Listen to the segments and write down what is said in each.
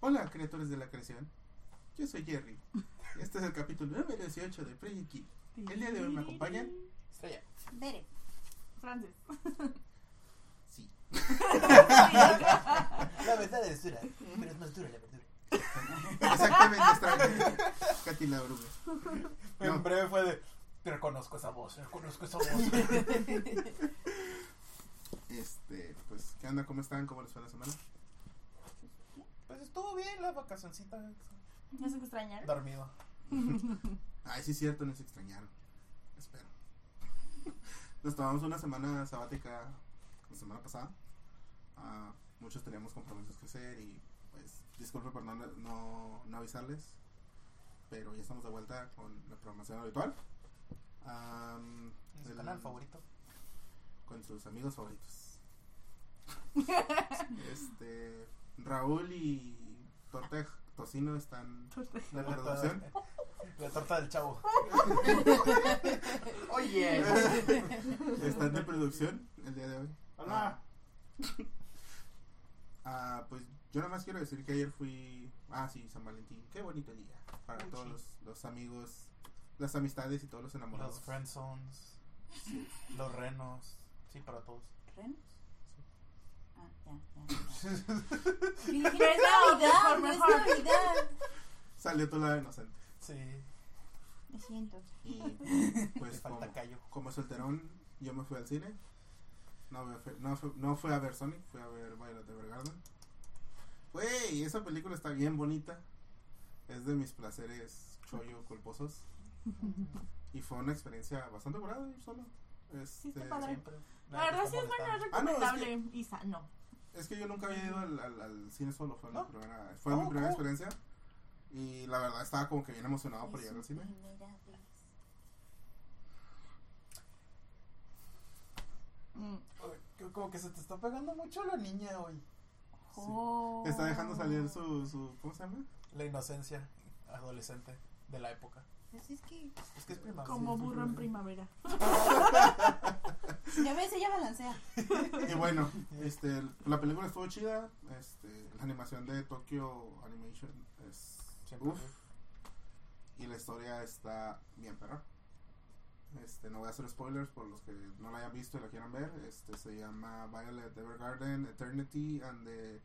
Hola, criaturas de la creación. Yo soy Jerry. Este es el capítulo número 18 de Project Kid. El día de hoy me acompañan. Estrella. Bere. Francis. Sí. La verdad es dura, pero es más dura la verdura. Exactamente, extraño. Katy la oruga. No. En breve fue de. Reconozco esa voz, reconozco esa voz. Este, pues, ¿qué onda? ¿Cómo están? ¿Cómo les fue la semana? Pues estuvo bien la vacacioncita. ¿No sé qué extrañar? Dormido. Ay, sí, es cierto, nos extrañaron. Espero. Nos tomamos una semana sabática la semana pasada. Ah, muchos teníamos compromisos que hacer y, pues, disculpe por no, no, no avisarles. Pero ya estamos de vuelta con la programación habitual. En su el- canal favorito. Con sus amigos favoritos. este, Raúl y Torta de Tocino están la producción. La torta del chavo. Oye. Están de producción el día de hoy. Hola. Ah, pues yo nada más quiero decir que ayer fui. Ah, sí, San Valentín. Qué bonito día. Para Muy todos los, los amigos, las amistades y todos los enamorados. Los friendzones. Los renos. Sí, para todos. ¿Renos? Ah, ya, ya. Feliz No es Navidad, no es Navidad. Salió tu lado inocente. Sí. Me siento. Y pues falta como, callo. como solterón, yo me fui al cine. No, fui- no, fue- no fui a ver Sonic, fui a ver Violet Evergarden. Güey, esa película está bien bonita. Es de mis placeres chollo culposos. Y fue una experiencia bastante curada ir solo. Sí, está Este, padre. Siempre. La verdad sí es bueno, es molestando. Ah, no, es recomendable y sano. Es que yo nunca había ido al, al- al cine solo, fue, mi ¿No? primera, fue Oh, mi primera cool. experiencia. Y la verdad estaba como que bien emocionado por llegar al cine. Primera vez. Mm. Como que se te está pegando mucho la niña hoy. Oh. Está dejando salir su, su ¿cómo se llama? La inocencia adolescente de la época. Pues es que. Es que es primavera. Como burro en primavera. Ya ves, ella balancea. Y bueno, este, la película estuvo chida. Este, la animación de Tokyo Animation es uf, y la historia está bien perra. Este, no voy a hacer spoilers por los que no la hayan visto y la quieran ver. Este se llama Violet Evergarden Eternity and the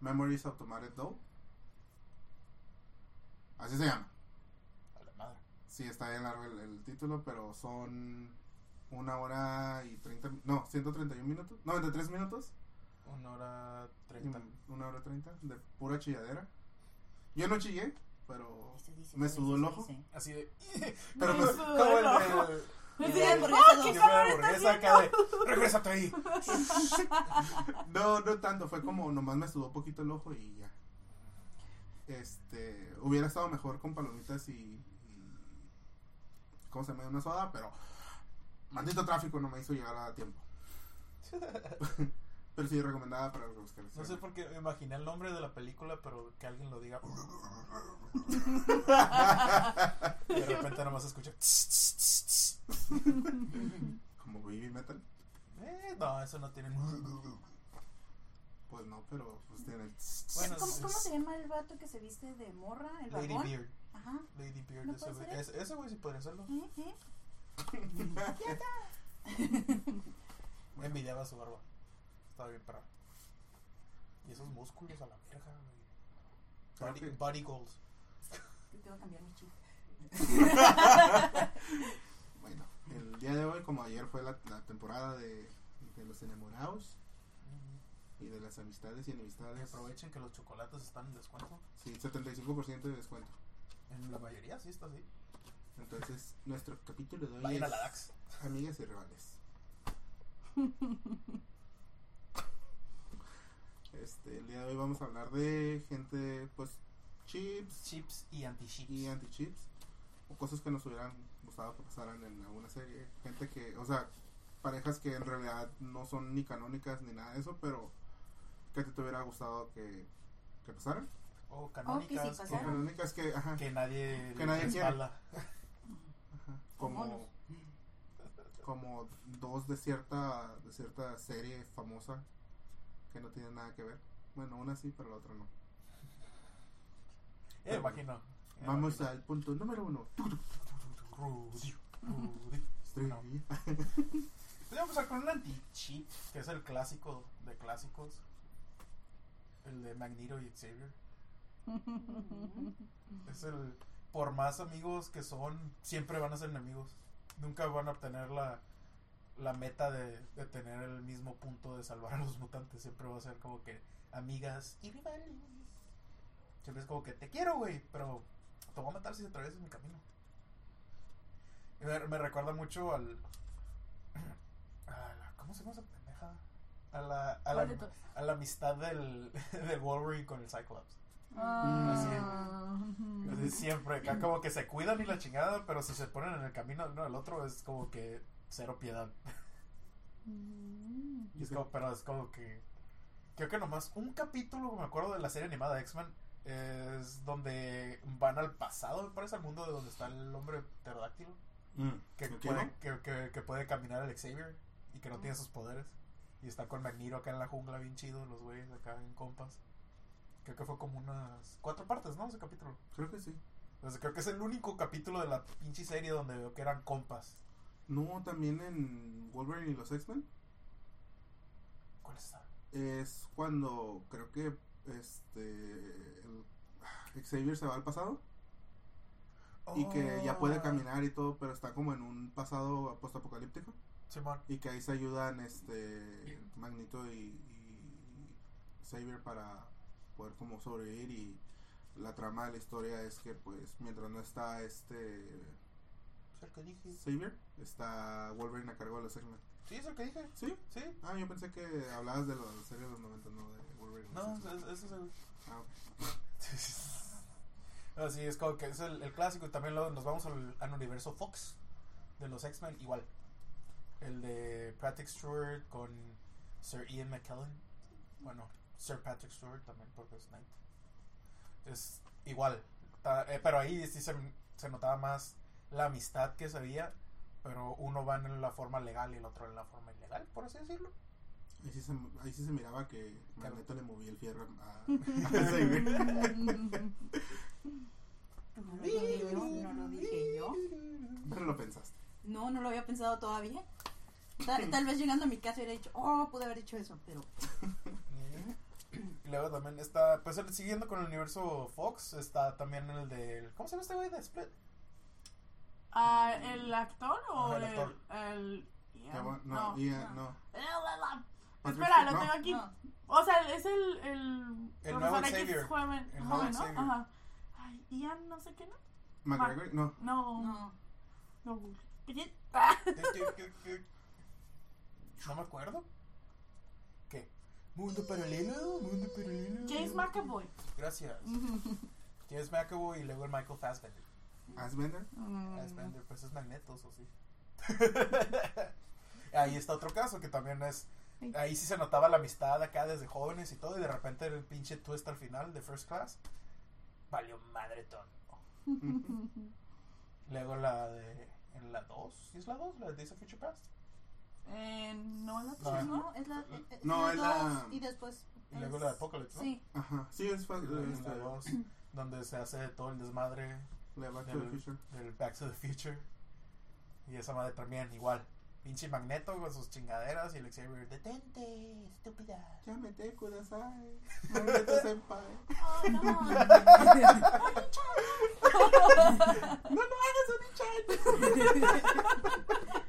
Memories of Automated Doll. Así se llama. Sí, está bien largo el, el título, pero son una hora y 30, no, 131 minutos, 93 minutos. Una hora treinta. Mm, Una hora treinta de pura chilladera. Yo no chillé, pero dice, me sudó el ojo. dice. Así de. Pero Me pues, sudó Como el el ojo. de. Regrésate ahí. no, no tanto, fue como nomás me sudó poquito el ojo y ya. Este, hubiera estado mejor con palomitas y ¿cómo se llama? Una soda, pero maldito tráfico no me hizo llegar a tiempo. pero sí recomendada para los que les No sé por qué me imaginé el nombre de la película, pero que alguien lo diga. Y de repente nomás escucha. como baby metal. Eh, no, eso no tiene. Pues no, pero pues tiene Bueno, ¿Cómo, es- ¿Cómo se llama el vato que se viste de morra? ¿El Lady? Beard. Ajá. Lady Beard, ¿No ese? Ese, ese güey sí podría hacerlo. ¿Eh? ¿Eh? Me envidiaba su barba. Estaba bien parado. Y esos músculos a la verga, güey. Body, body goals. Yo tengo que cambiar mi chip. Bueno, el día de hoy, como ayer fue la, la temporada de, de los enamorados y de las amistades y Que enemistades. aprovechen que los chocolates están en descuento. Sí, 75% de descuento. En la mayoría sí está así. Entonces, nuestro capítulo de hoy Vayan a es la DAX. Amigas y rivales. Este, el día de hoy vamos a hablar de gente, pues, chips Chips y anti-chips. y anti-chips. O cosas que nos hubieran gustado que pasaran en alguna serie. Gente que, o sea, parejas que en realidad no son ni canónicas ni nada de eso, pero que te hubiera gustado que, que pasaran. O Oh, canónicas. que sí O canónicas que, ajá, que nadie Que nadie quiere. ajá, como, como dos de cierta, de cierta serie famosa que no tienen nada que ver. Bueno, una sí, pero la otra no. Eh, imagino. Eh, Vamos imagino. al punto número uno. Rudy, Rudy. No. Voy a empezar con un anti-cheat, que es el clásico de clásicos. El de Magneto y Xavier. Es el. Por más amigos que son, siempre van a ser enemigos. Nunca van a obtener la, la meta de, de tener el mismo punto de salvar a los mutantes. Siempre va a ser como que amigas y rivales. Siempre es como que te quiero, güey, pero te voy a matar si atraviesas mi camino. Y me, me recuerda mucho al. a la- ¿Cómo se llama esa pendeja? A la, a la, a la amistad del, del Wolverine con el Cyclops. Ah, Así siempre, acá como que se cuidan y la chingada, pero si se ponen en el camino uno del otro es como que cero piedad. Mm. Y es como, pero es como que. Creo que nomás un capítulo, me acuerdo de la serie animada X-Men, es donde van al pasado, me parece, al mundo de donde está el hombre pterodáctilo. Mm, Que, ¿ok, puede, no? que, que- que puede caminar el Xavier y que no tiene sus poderes. Y está con Magneto acá en la jungla, bien chido, los güeyes acá en compas. Creo que fue como unas cuatro partes, ¿no? Ese capítulo. Creo que sí. Entonces, creo que es el único capítulo de la pinche serie donde veo que eran compas. No, también en Wolverine y los X-Men. ¿Cuál está? Es cuando creo que este el- Xavier se va al pasado y que ya puede Oh, caminar y todo, pero está como en un pasado postapocalíptico Simón. y que ahí se ayudan este Magneto y, y Xavier para poder como sobrevivir y la trama de la historia es que pues mientras no está este ¿Es el que dije? Xavier, está Wolverine a cargo de los X-Men. Sí, es el que dije. ¿Sí? Sí. Ah, yo pensé que hablabas de la serie de los 90, no de Wolverine. No, X-Men. es- el. Ah, ok. Así es como que es el, el clásico. Y también luego nos vamos al, al universo Fox de los X-Men, igual. El de Patrick Stewart con Sir Ian McKellen. Bueno, Sir Patrick Stewart también, porque es Knight. Es igual. Ta- eh, pero ahí sí se, se notaba más la amistad que se veía. Pero uno va en la forma legal y el otro en la forma ilegal, por así decirlo. Ahí sí, se, ahí sí se miraba que Magneto le movía el fierro a. No lo dije yo, no lo dije yo. Pero lo pensaste. No, no lo había pensado todavía. Tal, tal vez llegando a mi casa hubiera dicho, oh, pude haber dicho eso, pero luego también está, pues el- siguiendo con el universo Fox, está también el del, ¿cómo se llama este güey de Split? Ah, ¿El actor o Ajá, el el, actor. el, Ian? Ya va- no, Ian, no. Espera, lo tengo no. aquí. no. O sea, es el. El, El nuevo X Xavier. joven, El joven, ¿no? Xavier. Ajá. Ay, Ian, no sé qué, ¿no? McGregor, no. No. No. No. ¿Qué? Ah. No me acuerdo. Mundo paralelo, mundo paralelo. James McAvoy. Gracias. James McAvoy y luego el Michael Fassbender. Asbender. Mm. Fassbender, pues es magnetos o sí. Ahí está otro caso que también es. Ahí sí se notaba la amistad acá desde jóvenes y todo, y de repente el pinche twist al final de First Class. Valió madre todo. Luego la de. En la 2, ¿sí es la 2? La de Days of Future Past. Eh, no, la No, tres, ¿no? No, es la. es No, la es la- Y después. Y luego es- la de Apocalypse, ¿no? Sí. Ajá. Sí, es este, la 2, donde se hace todo el desmadre la de Back to the del, Future. del Back to the Future. Y esa madre también, igual. Pinche magneto con sus chingaderas y el Xavier, detente, estúpida. Ya me te kudasai. Magneto senpai. Oh, no. No lo hagas,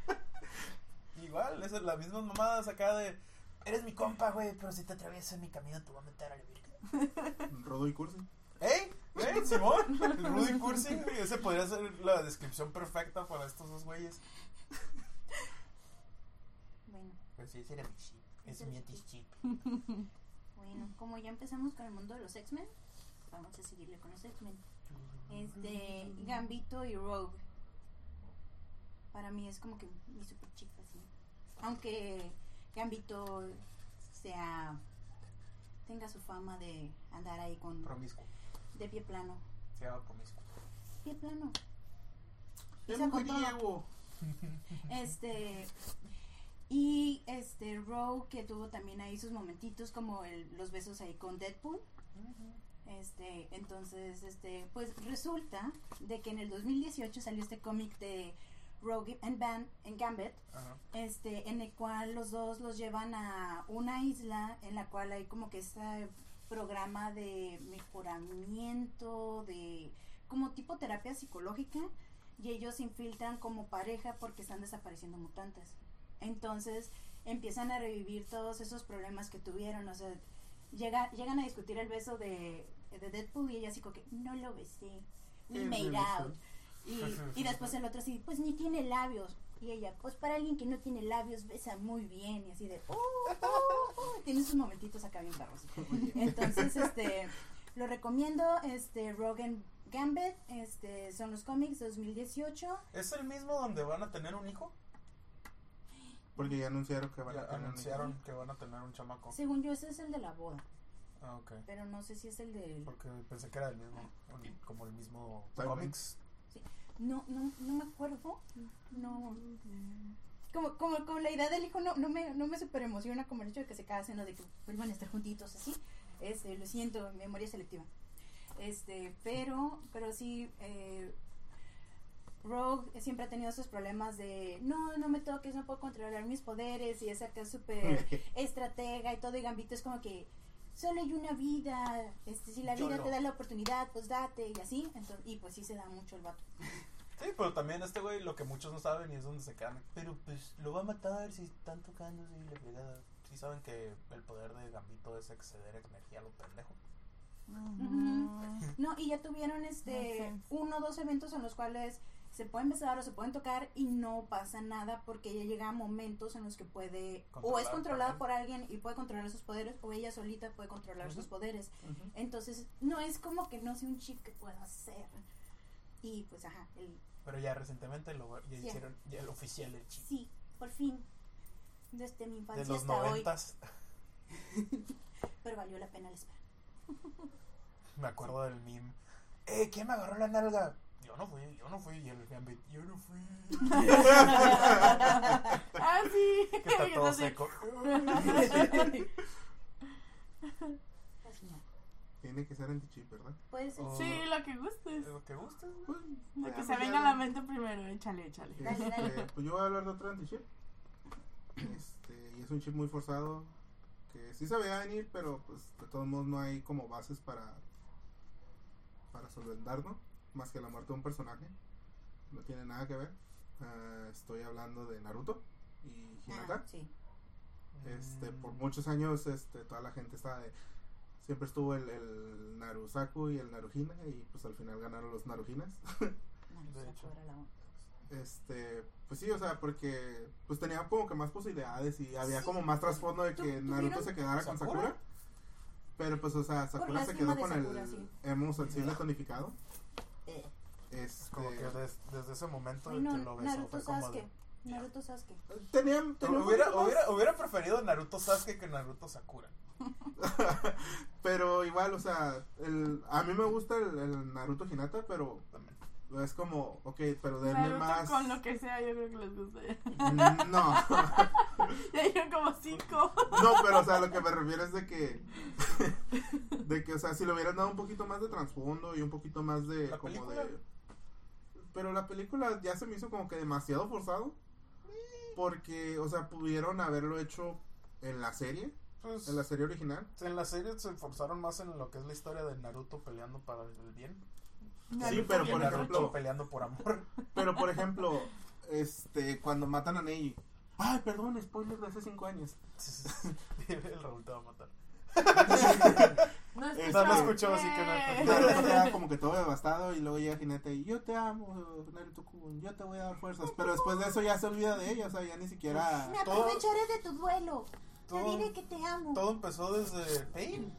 Igual, esas las mismas mamadas acá de. Eres mi compa, güey, pero si te atraviesas mi camino te voy a meter a la virgen. Rodo y Cursi. ¿Ey? ¿Ey, Simón? Rudy Cursi. Ese podría ser la descripción perfecta para estos dos güeyes. Bueno, Pues sí, ese era mi chip. Ese es mi anti-chip. bueno, como ya empezamos con el mundo de los X-Men, vamos a seguirle con los X-Men. Este, Gambito y Rogue. Para mí es como que mi super chick así. Aunque Gambito sea tenga su fama de andar ahí con Promiscuo. de pie plano. Se llama promiscuo. Pie plano. ¡Qué Pisa con todo. mujeriego! Este Y este Rogue que tuvo también ahí sus momentitos como el- los besos ahí con Deadpool. Este, entonces, este, pues resulta de que en el 2018 salió este cómic de Rogue and, Van, and Gambit, Ajá. este, en el cual los dos los llevan a una isla en la cual hay como que este programa de mejoramiento, de como tipo terapia psicológica, y ellos se infiltran como pareja porque están desapareciendo mutantes. Entonces empiezan a revivir todos esos problemas que tuvieron, o sea, llega, llegan a discutir el beso de, de Deadpool y ella así como que no lo besé, we made out. Y, y después el otro así, pues ni tiene labios. Y ella, pues para alguien que no tiene labios, besa muy bien. Y así de, oh, oh, oh", tiene sus momentitos acá bien perros. Entonces, este, lo recomiendo, este, Rogan Gambit, este, son los cómics 2018. ¿Es el mismo donde van a tener un hijo? Porque ya anunciaron que van Ya a tener un anunciaron que van a tener un chamaco. Según yo, ese es el de la boda, Ah, ok. pero no sé si es el de... Porque pensé que era el mismo, como el mismo cómics. No, no, no me acuerdo. No. Como, como, como la idea del hijo no, no me, no me super emociona como el hecho de que se casen o de que vuelvan a estar juntitos así. Este, lo siento, memoria selectiva. Este, pero, pero sí, eh, Rogue siempre ha tenido esos problemas de no, no me toques, no puedo controlar mis poderes y es acá súper estratega y todo y Gambito es como que solo hay una vida, este, si la vida te da la oportunidad, pues date y así, entonces, y pues sí se da mucho el vato. Sí, pero también este güey, lo que muchos no saben y es donde se quedan. Pero pues lo va a matar si están tocándose y la fregada. Sí saben que el poder de Gambito es exceder energía a lo pendejo. No, y ya tuvieron este uno o dos eventos en los cuales se pueden besar o se pueden tocar y no pasa nada porque ella llega a momentos en los que puede o es controlada por alguien y puede controlar sus poderes o ella solita puede controlar sus poderes. Entonces, no es como que no sea un chip que pueda hacer. Y pues ajá, el, Pero ya recientemente lo ya Sí. hicieron ya el oficial del chip. sí, por fin desde mi De infancia los hasta hoy, noventas. pero valió la pena la espera. Me acuerdo del meme. Eh, ¿quién me agarró la nalga? Yo no fui, yo no fui. Y el Gambit, yo no fui. Ah, sí. que está todo seco. Tiene que ser anti-chip, ¿verdad? Puede ser. Oh. Sí, lo que gustes. Lo que gustes. Pues, Lo que se venga a la mente primero, échale, échale. Dale, dale. Este, pues yo voy a hablar de otro anti-chip. Este, y es un chip muy forzado. Que sí se veía venir, pero pues de todos modos no hay como bases para para solventarlo. Más que la muerte de un personaje. No tiene nada que ver. Ah, estoy hablando de Naruto y Hinata. Ah, sí. Este, por muchos años, este, toda la gente estaba de. Siempre estuvo el, el Narusaku y el Naruhina, y pues al final ganaron los era la onda. Este, pues sí, o sea, porque pues tenía como que más posibilidades y había Sí. como más trasfondo de que Naruto se quedara con ¿Sakura? Pero pues, o sea, Sakura se quedó con Sakura, el sí. emo sensible tonificado. Eh. Este, Como que des- desde ese momento Ay, no, que lo besó Naruto Sasuke. de... Naruto Sasuke. tenían, Hubiera, hubiera, hubiera preferido Naruto Sasuke que Naruto Sakura. pero igual, o sea, el, a mí me gusta el, el Naruto Hinata, pero es como, ok, pero denme Naruto más. con lo que sea, yo creo que les gusta. Mm, No, Ya llevan como cinco. no, pero o sea, lo que me refiero es de que, de que, o sea, si le hubieran dado un poquito más de trasfondo y un poquito más de, ¿La como película? de, pero la película ya se me hizo como que demasiado forzado, porque, o sea, pudieron haberlo hecho en la serie, Pues, en la serie original. en la serie se esforzaron más en lo que es la historia de Naruto peleando para el bien. Sí, pero por Naruto ejemplo- peleando por amor. Pero, por ejemplo, este, cuando matan a Neji, ay, perdón, spoiler de hace cinco años. el Raúl te va a matar. No Este, escuchó. no escuchó, así que no- Naruto queda como que todo devastado y luego llega Hinata y yo te amo, Naruto Kun, yo te voy a dar fuerzas. Pero después de eso ya se olvida de ella, o sea, ya ni siquiera... Me todo- aprovecharé de tu duelo. Te todo- diré que te amo. Todo empezó desde Pain.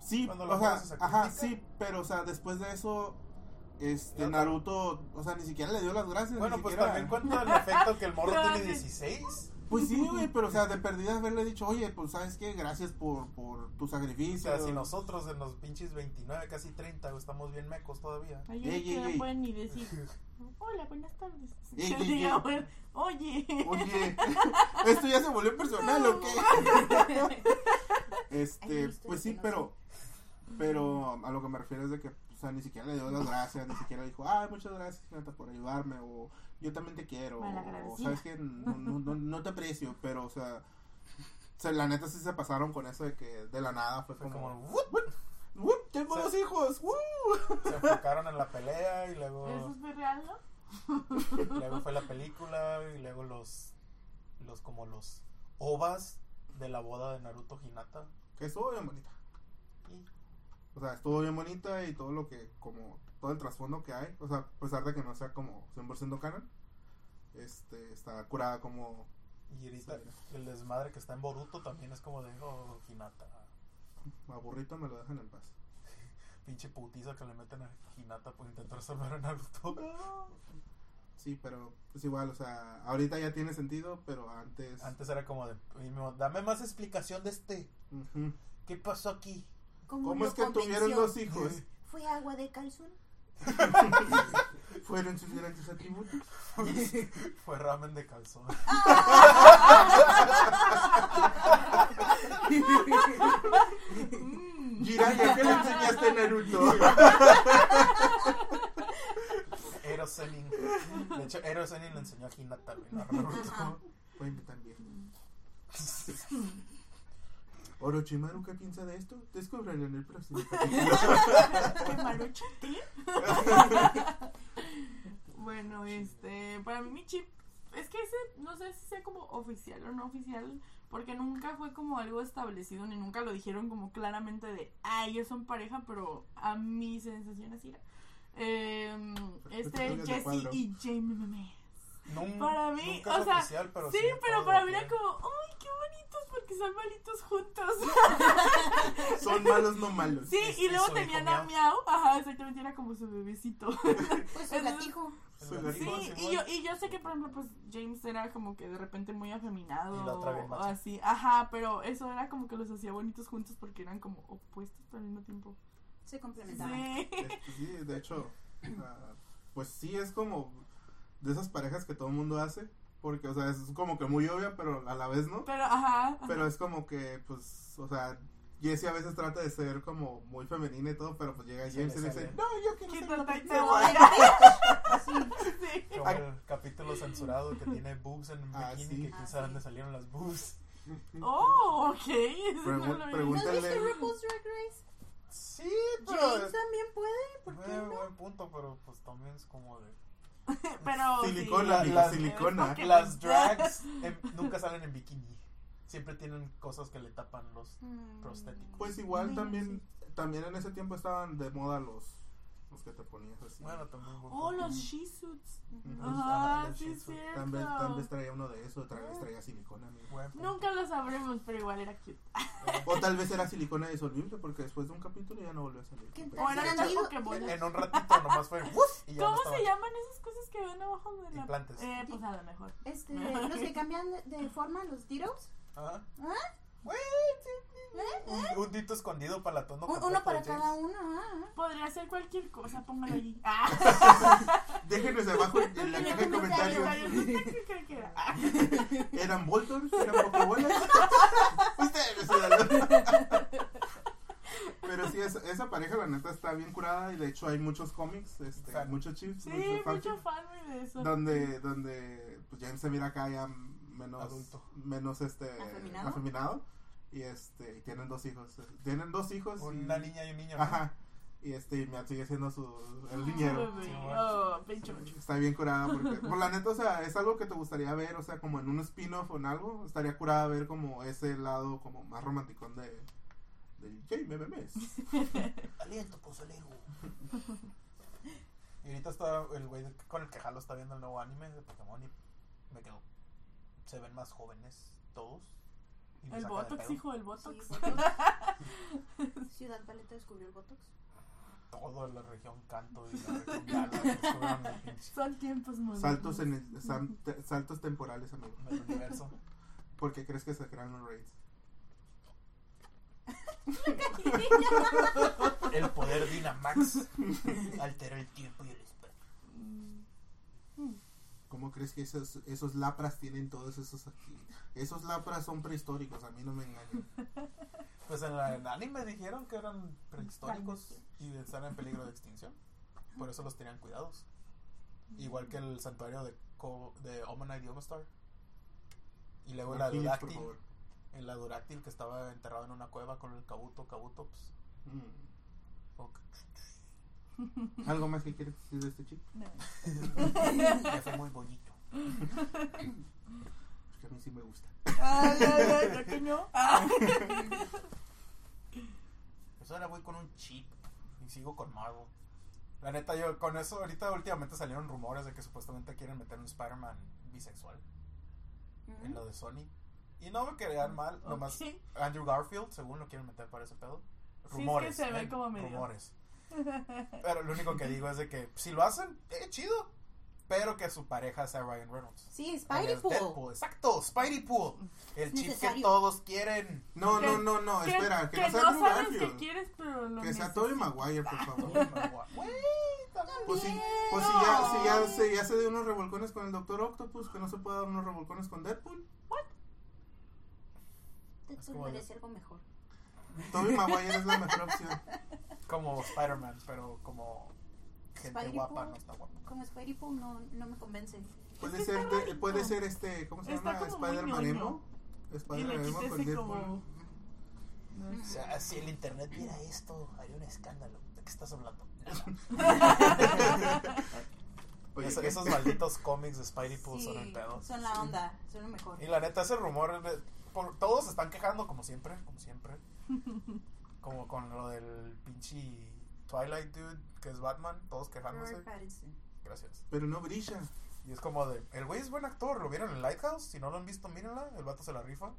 Sí, o sea, ajá, sí, pero o sea, después de eso, este, Naruto, o sea, ni siquiera le dio las gracias. Bueno, pues siquiera- también cuenta el efecto que el morro tiene sí. 16. Pues sí, güey, pero o sea, de perdida haberle dicho, oye, pues sabes qué, gracias por, por tu O sacrificio. sea, si nosotros en los pinches 29, casi 30, güey, estamos bien mecos todavía. Hay Ey, que ey, no ey. pueden ni decir, hola, buenas tardes. Ey, Que ey, diga, bueno, Oye. Oye, esto ya se volvió personal, ¿o qué? Este, pues sí, no pero, pero a lo que me refiero es de que, o sea, ni siquiera le dio las gracias, ni siquiera dijo, ay, muchas gracias, Nata, por ayudarme, o yo también te quiero, o sabes que no, no, no, no te aprecio, pero, o sea, o sea, la neta sí se pasaron con eso de que de la nada fue Fue como, como, "What? ¡Wup! ¡Tengo Sí. dos hijos! ¡Woo! se enfocaron en la pelea y Eso luego, es muy real, ¿no? luego fue la película y luego los, los como los ovas de la boda de Naruto Hinata. Que estuvo bien bonita. O sea, estuvo bien bonita y todo lo que, como, todo el trasfondo que hay, o sea, a pesar de que no sea como 100% canon, este, está curada como, Y ahorita el desmadre que está en Boruto también es como de, oh, Hinata. aburrito, me lo dejan en paz. Pinche putiza que le meten a Hinata por intentar salvar a Naruto. Sí, pero pues igual, o sea, ahorita ya tiene sentido, pero antes... Antes era como de, "Oye, mi- dame más explicación de este. ¿Qué pasó aquí? ¿Cómo es que tuvieron dos hijos? ¿Fue agua de calzón? ¿Fueron sus grandes atributos? Fue ramen de calzón. Jiraiya, ¿qué le enseñaste a Naruto? Ero Zenin. De hecho, Ero Zenin le enseñó a Hinata, a Naruto. Bueno, también. Orochimaru, ¿qué piensa de esto? Descúbrelo en el próximo capítulo. Qué bueno, este, para mí mi chip, es que ese, no sé si sea como oficial o no oficial, porque nunca fue como algo establecido, ni nunca lo dijeron como claramente de, ah, ellos son pareja, pero a mi sensación así era. Em, este, Jesse y Jamie Memes. Nun- Para mí, nunca o sea, oficial, pero Sí, pero para mí era como, ¡ay, qué bonitos! Porque son malitos juntos. Son malos, no malos. Sí, Es- y luego tenían a Miau. Ajá, exactamente, era como su bebecito. Pues su Es- gatijo. Sí, y yo, y yo sé que, por ejemplo, pues James era como que de repente muy afeminado. Y la otra bien o así. Ajá, pero eso era como que los hacía bonitos juntos porque eran como opuestos, pero al mismo tiempo. Se complementaban. Sí. Sí, de hecho, ah, pues sí es como de esas parejas que todo el mundo hace, porque, o sea, es como que muy obvia, pero a la vez no. Pero, ajá. ajá. Pero es como que, pues, o sea, Jessie a veces trata de ser como muy femenina y todo, pero pues llega James y le dice, no, yo quiero ser una y te princesa". voy. Sí. Sí. Como Ay. el capítulo censurado que tiene boobs en Ah, bikini, sí. que quién Ah, sabe sí. dónde salieron las boobs. Oh, ok. Pregu- no vi. ¿No Pregúntale- RuPaul's Drag Race? Sí, pero... James también puede, ¿por qué no? buen punto, pero pues también es como de... Pero. Silicona, sí. Las- silicona. Las drags em, nunca salen en bikini. Siempre tienen cosas que le tapan los... Mm. prostéticos. Pues igual también, también en ese tiempo estaban de moda los, los que te ponías así. Bueno, también... Oh, los. Ujú. Ajá, los sí, cierto. Tal vez, tal vez traía uno de eso, tal vez traía silicona. Nunca lo sabremos, pero igual era cute. O tal vez era silicona disolvible, porque después de un capítulo ya no volvió a salir. ¿Qué Pero- O eran ¿Han las ido- Pokébolas. En un ratito nomás fue... ¡uf! Y ya ¿Cómo no se llaman esas cosas que ven abajo de la Implantes. Eh, pues a lo mejor. Este, los que cambian de, forma, los Diros. Ajá. ¿Ah? Güey, ¿Eh? Un, un dito escondido para la tono Un- Uno para cada uno. ah. Podría ser cualquier cosa, póngalo allí. Ah, Déjenos abajo en, en la caja de comentarios. comentarios. ¿Qué creen que era? ¿Eran Voltors? ¿Eran Pokébolas? Ustedes. Pero sí, esa, esa pareja la neta está bien curada y de hecho hay muchos cómics, este, Fan. muchos chips, Sí, mucho fan de eso. donde, donde pues James se mira acá ya menos, Adulto. menos este, ¿Afeminado? afeminado, y este, y tienen dos hijos, tienen dos hijos. y- Una niña y un niño. ¿no? Ajá, y este, y Matt sigue siendo su, el Ah, niñero. Sí, Oh. Está bien curada porque, por la neta, o sea, es algo que te gustaría ver, o sea, como en un spin-off o en algo, estaría curada ver como ese lado como más romanticón de del Jamie Memes. Aliento pozolero. y ahorita está el güey con el que jalo está viendo el nuevo anime de Pokémon y me quedo. Se ven más jóvenes todos. El Botox, hijo, el Sí, Botox. Botox. Ciudad Paleta descubrió el Botox. Todo la región Canto y la región Gala Son tiempos modernos. Saltos en el- sam- te- saltos temporales, amigo. el universo. ¿Por qué crees que se crearon los raids? El poder Dynamax alteró el tiempo y el espacio. ¿Cómo crees que esos, esos lapras tienen todos esos aquí? Esos lapras son prehistóricos, a mí no me engañan. Pues en la en anime dijeron que eran prehistóricos y están en peligro de extinción. Por eso los tenían cuidados. Igual que el santuario de, Co- de Omanite y Omastar. Y luego el Marquillos, por Aduráctil. favor. El Aduráctil que estaba enterrado en una cueva con el Kabuto. Kabuto, pues. Mm. ¿Algo más que quieres decir de este chico? No. ya fue muy bonito. Porque a mí sí me gusta. Ay, ay, ay, ¿ya que no? Ah. Pues ahora voy con un chip y sigo con Marvel. La neta, yo con eso, ahorita últimamente salieron rumores de que supuestamente quieren meter un Spider-Man bisexual en lo de Sony. Y no me querían mal, nomás Ok. Andrew Garfield, según lo quieren meter para ese pedo. es que Rumores. se ve ¿eh? como medio- Rumores. Pero lo único que digo es de que si lo hacen, eh, chido. Pero que su pareja sea Ryan Reynolds. Sí, Spidey es Pool. Deadpool, Exacto, Spidey Pool. El Es chip que necesario. todos quieren. No, Que- no, no, no, Que- espera, que, que no sea no Andrew sabes Garfield. que quieres, pero lo Que sea Tobey necesitas. Maguire, por favor. Güey, también. Pues sí, pues si ya, si ya, se, ya se dio unos revolcones con el Doctor Octopus, que no se puede dar unos revolcones con Deadpool. Es Deadpool como de- merece algo mejor. Tobey Maguire es la mejor opción. Como Spider-Man, pero como gente Spidey guapa, Pool. no está guapa. Como Spidey Pool no, no me convence. Puede que ser, de- puede ser este, ¿cómo se Está llama? Spider-Man. Emo. Y Spider-Man le Emo con Deadpool. O sea, si el internet viera esto, haría un escándalo. ¿De qué estás hablando? Oye, esos malditos cómics de Spidey Pool Sí, son el pedo. son la onda, son lo mejor. Y la neta, ese rumor, de- por- todos se están quejando como siempre, como siempre. Como con lo del pinche Twilight Dude, que es Batman, todos quejándose. Gracias. Pero no brilla. Y es como de, el güey es buen actor, ¿lo vieron en Lighthouse? Si no lo han visto, mírenla, el vato se la rifa.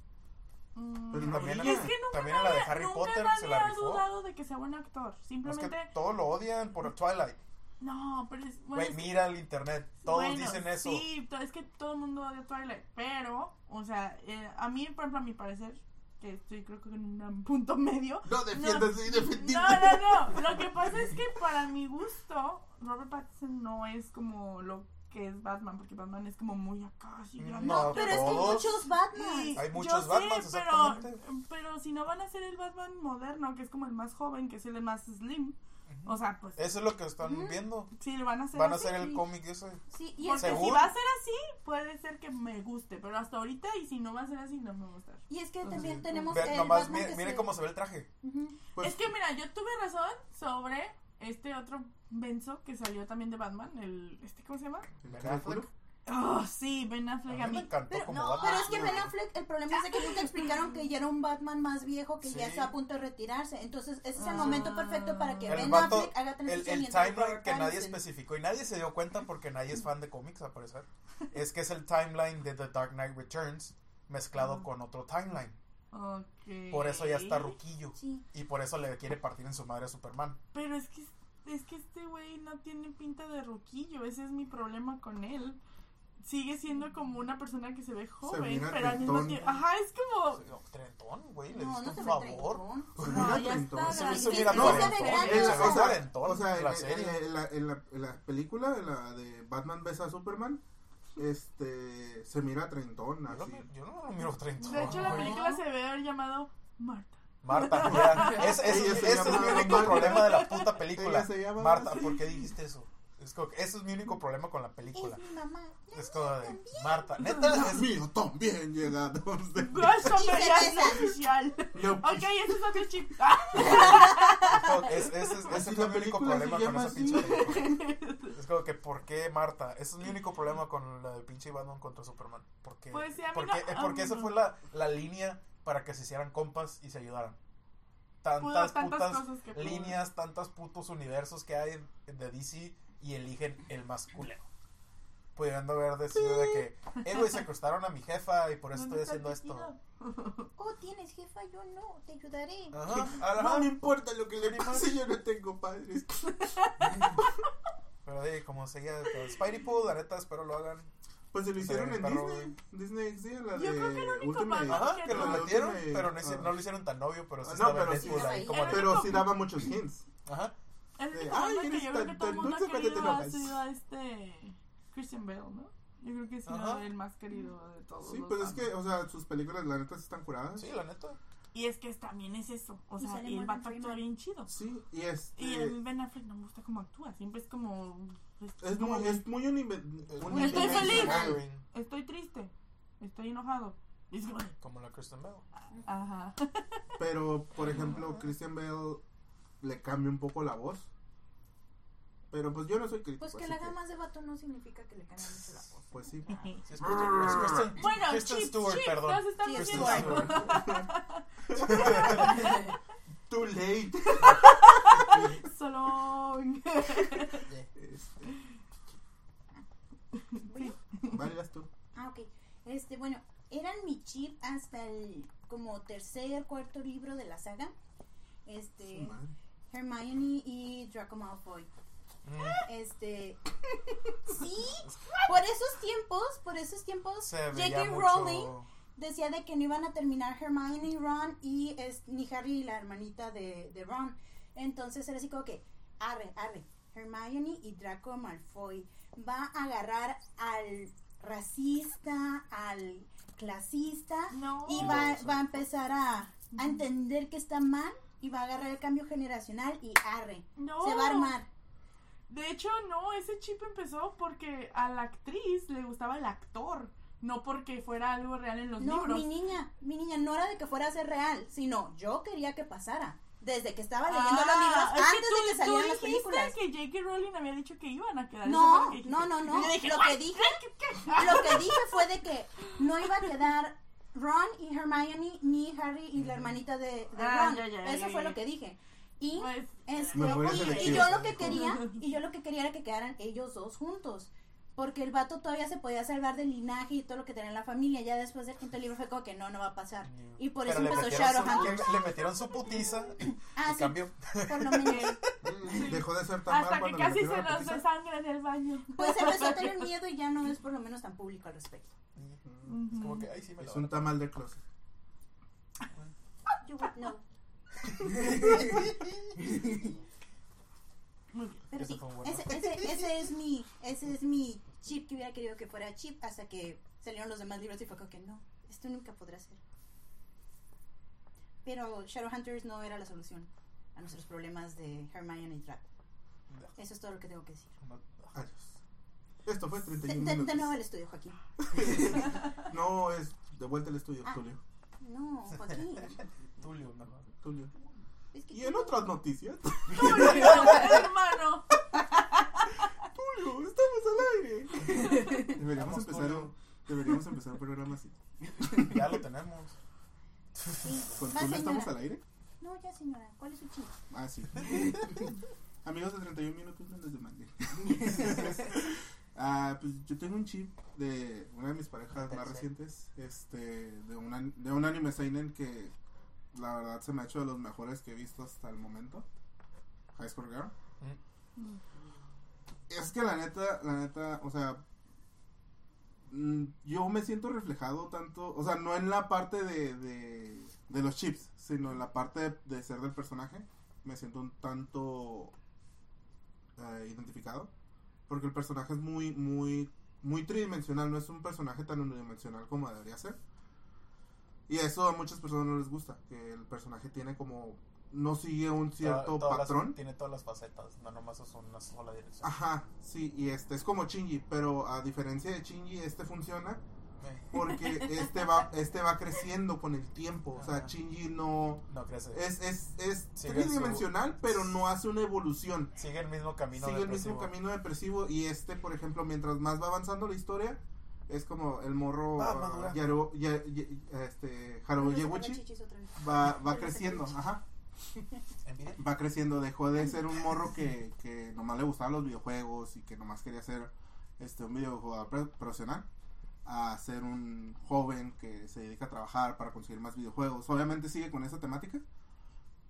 Mm. Pero Y no también, en, Es que también en la de Harry nunca Potter nadie se la ha rifó. dudado de que sea buen actor. No, es Simplemente... que todos lo odian por Twilight. No, pero es... bueno, Güey, es- mira el internet, todos bueno, dicen eso. Sí, es que todo el mundo odia Twilight. Pero, o sea, eh, a mí, por ejemplo, a mi parecer, que estoy creo que en un punto medio... No, defiéndase indefendible. No, no, no. Lo que pasa es que para mi gusto, Robert Pattinson no es como lo que es Batman, porque Batman es como muy acá, así grande. No, Pero es que hay muchos Batman. Hay muchos sé, Batmans, pero, pero si no van a hacer el Batman moderno, que es como el más joven, que es el más slim, o sea, pues Eso es lo que están viendo. sí lo van a hacer Van a hacer el cómic ese. Sí, y Porque es, que, Según- si va a ser así, puede ser que me guste, pero hasta ahorita, y si no va a ser así, no me va a gustar. y es que también sí. tenemos Ve- nomás que miren se- cómo se ve el traje. Pues, es que mira, yo tuve razón sobre este otro Benzo que salió también de Batman, el este ¿cómo se llama? ¿el Ben cara de Affleck. Oh, sí, Ben A Affleck mí a me mí. encantó Pero, como no, Batman. pero es que Ben Affleck, el problema es que nunca explicaron que ya era un Batman más viejo que ya está a punto de retirarse. Entonces, ese es el Ah. momento perfecto para que El Ben vato- Affleck haga El, transición el y entre timeline que nadie especificó y nadie se dio cuenta porque nadie es fan de cómics, parecer, es que es el timeline de The Dark Knight Returns mezclado Ah. con otro timeline. Ok. Por eso ya está ruquillo. Sí. Y por eso le quiere partir en su madre a Superman. Pero es que es que este güey no tiene pinta de roquillo, ese es mi problema con él. Sigue siendo como una persona que se ve joven, mira pero al mismo tiempo, ajá, es como Trentón, güey, le No, diste no un se ve favor. Se No, mira ya treintón. está Se grande. hizo Sí, mira sí, cuarentón. se ve Se grande. En la- hizo o sea, en la en, serie. en la, en la- en la película, en la de Batman vs a Superman, este, se mira treintón, Yo no, así. me- yo no lo miro trentón. De hecho la película se debe haber llamado Marta. Marta, ya. Es, es- se ese es llama mi único Marta. problema de la puta película. Se Marta, así. ¿por qué dijiste eso? Es como que ese es mi único problema con la película. Es mi mamá. Es como de Marta, neta, Dios es, mío, también llegamos de... Eso ya es oficial. No, Ok, ese es otro chip. Ah, es- ese es- ese la mi único problema con esa así. pinche película. Es como que, ¿por qué Marta? Ese es mi único problema con la del pinche Batman contra Superman. ¿Por qué? Pues sí, porque, no- eh, porque esa no. fue la, la línea para que se hicieran compas y se ayudaran. Pudo Tantas tantas putas líneas, tantos putos universos que hay de DC y eligen el más culero. Pudiendo haber decidido de que, eh, güey, secuestraron a mi jefa y por eso ¿Dónde estoy haciendo esto. Oh, tienes jefa, yo no, te ayudaré. Ajá, No ajá. me importa lo que le pase, yo no tengo padres. Pero sí, como seguía con Spidey Pool, la neta, espero lo hagan. Pues se lo Se hicieron en perro, Disney. Disney, sí, en la Yo de creo que el único Ultimate. malo Ajá, que lo no. metieron, Ultimate, pero no, hici- ah. no lo hicieron tan obvio, pero sí Ah, estaba no, pero Deadpool sí, ahí como. Pero sí daba muchos hints. Ajá. El de, único "Ay, que eres yo creo que tan- todo el tan mundo ha dulce, pero te querido ha enojas". sido a este Christian Bale, ¿no? Yo creo que ha sido Ajá. el más querido de todos. Sí, los pues es que, o sea, sus películas, la neta, sí están curadas. Sí, la neta. Y es que también es eso. O Y sea, y el vato actúa bien chido. Sí, y este. Y el Ben Affleck no me gusta cómo actúa. Siempre es como. Es como muy, es muy Es un muy Estoy feliz. Estoy triste. Estoy enojado. Y es como la Kristen Bell. Ajá. Pero, por ejemplo, Christian Bale le cambia un poco la voz. Pero pues yo no soy crítico. Pues que le haga más de vato no significa que le cambie mucho la voz. Pues sí. Sí, es Kristen, es Kristen, Bueno, Kristen Chip, Stewart, Chip, perdón. nos estamos Kristen. Stewart. Too late. Solo. Este, Bueno, vale, vas tú. Ah, ok. Este, bueno, eran mi chip hasta el como tercer, cuarto libro de la saga. Este, madre. Hermione y Draco Malfoy. Mm, Este, sí, por esos tiempos, por esos tiempos, J.K. Rowling decía de que no iban a terminar Hermione y Ron y es, ni Harry la hermanita de, de Ron. Entonces era así como que, arre, arre, Hermione y Draco Malfoy va a agarrar al racista, al clasista No. y va, va a empezar a, a entender que está mal y va a agarrar el cambio generacional y arre, No. se va a armar. De hecho, no, ese chip empezó porque a la actriz le gustaba el actor, no porque fuera algo real en los No, libros. mi niña, mi niña, no era de que fuera a ser real, sino yo quería que pasara. Desde que estaba leyendo los libros, Ah, es antes tú- de que salieran las películas. que J.K. Rowling había dicho que iban a quedar. No, que no, no, no. Dije, Lo "What? que dije, lo que dije fue de que no iba a quedar Ron y Hermione ni Harry y la hermanita de, de Ah, Ron. ya, ya, Eso ya, fue ya. lo que dije. Y Pues, este, y- y, yo lo que quería, y yo lo que quería era que quedaran ellos dos juntos. Porque el vato todavía se podía salvar del linaje y todo lo que tenía en la familia. Ya después del quinto libro fue como que no, no va a pasar. Y por Pero eso empezó Shadowhunters. Le, le metieron su putiza y, Ah, y sí, cambió. por lo menos. Dejó de ser tan hasta mal que casi se la nos putiza. de sangre en el baño. Pues empezó a tener miedo y ya no es por lo menos tan público al respecto. Es como que, ay, sí me Es lo un tamal de closet. You would know. Muy bien. Pero Ese sí, ese, ese, ese es mi, ese es mi chip que hubiera querido que fuera chip hasta que salieron los demás libros y fue como que no, esto nunca podrá ser. Pero Shadowhunters no era la solución a nuestros problemas de Hermione y Draco. Eso es todo lo que tengo que decir. Adiós. Esto fue De, 31 de- de minutos. nuevo al estudio, Joaquín. No, es de vuelta al estudio, Ah. Tulio. No, Joaquín. Tulio, no. Tulio. Es que Y en otras noticias, hermano. Estamos al aire. Deberíamos empezar, deberíamos empezar un programa así. Ya lo tenemos. ¿Con estamos al aire? No, ya señora, ¿cuál es su chip? Ah, sí. Amigos de 31 minutos, no les demanden. ah, pues yo tengo un chip de una de mis parejas más recientes, este, de, una, de un anime seinen que la verdad se me ha hecho de los mejores que he visto hasta el momento. High School Girl. Es que la neta, la neta, o sea, mm, yo me siento reflejado tanto, o sea, no en la parte de, de, de los chips, sino en la parte de, ser del personaje. Me siento un tanto eh, identificado, porque el personaje es muy, muy, muy tridimensional, no es un personaje tan unidimensional como debería ser. Y eso a muchas personas no les gusta, que el personaje tiene como, no sigue un cierto Toda- las- patrón. tiene todas las facetas, no nomás es una sola dirección. Ajá, sí, y este es como Shinji, pero a diferencia de Shinji, este funciona porque este va, este va creciendo con el tiempo. O sea, Ajá. Shinji no No crece. es, es, es Sigue tridimensional, pero no hace una evolución. Sigue el mismo camino Sigue el mismo camino depresivo. Y este, por ejemplo, mientras más va avanzando la historia, es como el morro Ah, Ya- Ya- este, Yeguchi vez. va, va creciendo. Ajá. Va creciendo, dejó de ser un morro que, que nomás le gustaban los videojuegos y que nomás quería ser este un videojugador pre- profesional a ser un joven que se dedica a trabajar para conseguir más videojuegos. Obviamente sigue con esa temática,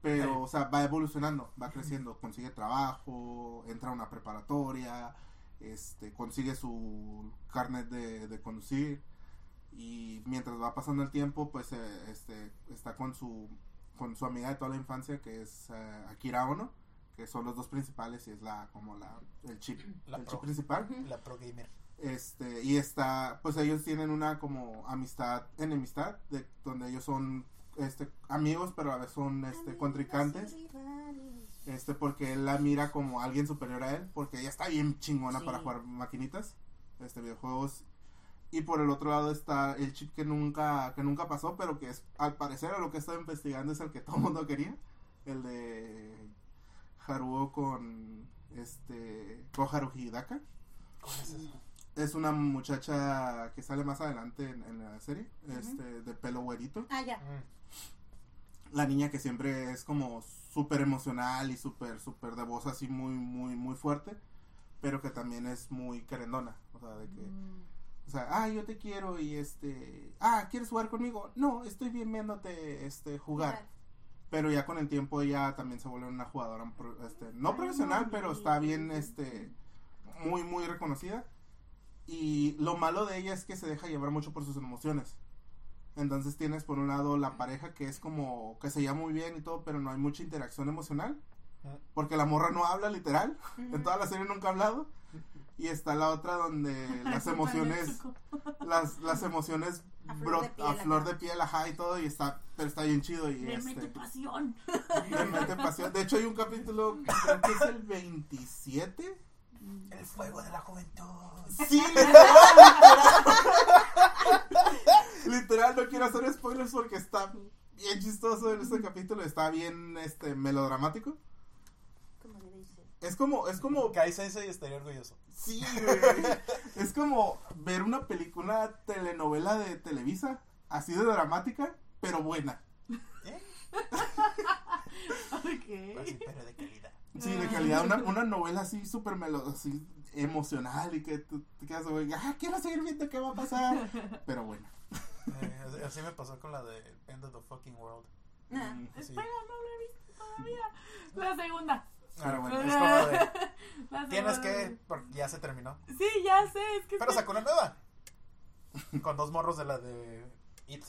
pero Sí. o sea, va evolucionando, va creciendo, consigue trabajo, entra a una preparatoria, este, consigue su carnet de, de conducir y mientras va pasando el tiempo, pues eh, este, está con su, con su amiga de toda la infancia que es eh, Akira Ono, que son los dos principales y es la, como la, el chip, La el pro. chip principal. La pro gamer. Este, y está, pues ellos tienen una como amistad, enemistad, de, donde ellos son este, amigos, pero a la vez son este, contrincantes. Este, porque él la mira como alguien superior a él, porque ella está bien chingona Sí. para jugar maquinitas, este, videojuegos. Y por el otro lado está el chip que nunca, que nunca pasó, pero que es, al parecer, a lo que he estado investigando es el que todo el mundo quería. El de Haruo con, este, Koharu Hidaka. ¿Cómo es eso? Es una muchacha que sale más adelante en, en la serie, este, de pelo güerito. Ah, ya. Mm. La niña que siempre es como súper emocional y súper, súper de voz así muy, muy, muy fuerte, pero que también es muy querendona. O sea, de que, Mm. O sea, ah, yo te quiero y este, ah, ¿quieres jugar conmigo? No, estoy bien viéndote, este, jugar. Pero ya con el tiempo ella también se vuelve una jugadora, este, no Ay, profesional, no, pero está bien, este, muy, muy reconocida. Y lo malo de ella es que se deja llevar mucho por sus emociones. Entonces tienes por un lado la pareja que es como, que se llama muy bien y todo, pero no hay mucha interacción emocional. Mm. Porque la morra no habla literal. En toda la serie nunca ha hablado. Y está la otra donde las emociones, las, las emociones A flor de piel, a flor de piel, ajá, y todo, y está, pero está bien chido. Y Le este, mete pasión. le mete pasión. De hecho, hay un capítulo, creo que es el 27. El fuego de la juventud. Sí, literal, literal. Literal, no quiero hacer spoilers porque está bien chistoso en este capítulo, está bien este melodramático. Es como, es como, Kai Sensei estaría orgulloso. sí, güey. Es como ver una película, una telenovela de Televisa, así de dramática, pero buena. ¿Eh? Ok. Así, pero de calidad. Sí, de calidad, una, una novela así súper así emocional y que tú te quedas, güey, ah, quiero seguir viendo qué va a pasar. Pero bueno. Eh, así- me pasó con la de End of the Fucking World. Ah. Mm. Sí. Espera, no lo he visto todavía. La segunda. Pero bueno. Es como de, tienes que, porque ya se terminó. Sí, ya sé, es que. Pero sacó una nueva. Con dos morros de la de It.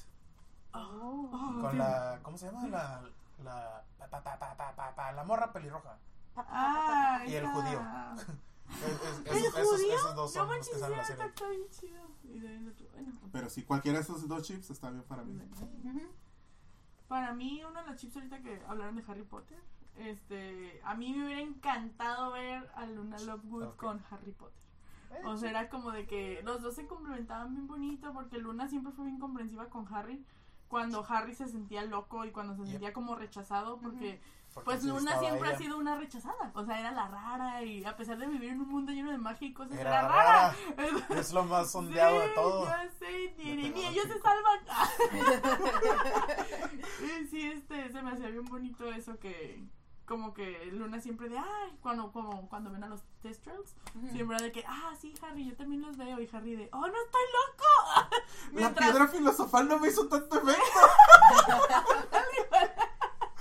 Oh, Con la, ¿cómo se llama? La, la, pa, pa, pa, pa, pa, pa, pa, la morra pelirroja. Ah, Y el esa- judío. Es- es- ¿El esos, judío? esos dos son no los que salen en la serie. está bien chido. Y de ahí el otro, bueno. Pero si cualquiera de esos dos chips está bien para mí. Para mí, uno de los chips ahorita que hablaron de Harry Potter, este, a mí me hubiera encantado ver a Luna Lovegood Ok. con Harry Potter. Eh, O sea, era como de que los dos se complementaban bien bonito porque Luna siempre fue bien comprensiva con Harry cuando Harry se sentía loco y cuando se Yep. sentía como rechazado porque porque pues Luna siempre ella. ha sido una rechazada. O sea, era la rara y a pesar de vivir en un mundo lleno de magia y cosas, era, Era rara. rara. Es lo más sondeado de todo. Ya sé, ni, ni, ni ellos se salvan. Sí, este, se me hacía bien bonito eso que como que Luna siempre de ay cuando como cuando ven a los Testrals Ujú. siempre era de que ah sí Harry yo también los veo y Harry de oh no estoy loco La Mientras- piedra filosofal no me hizo tanto efecto.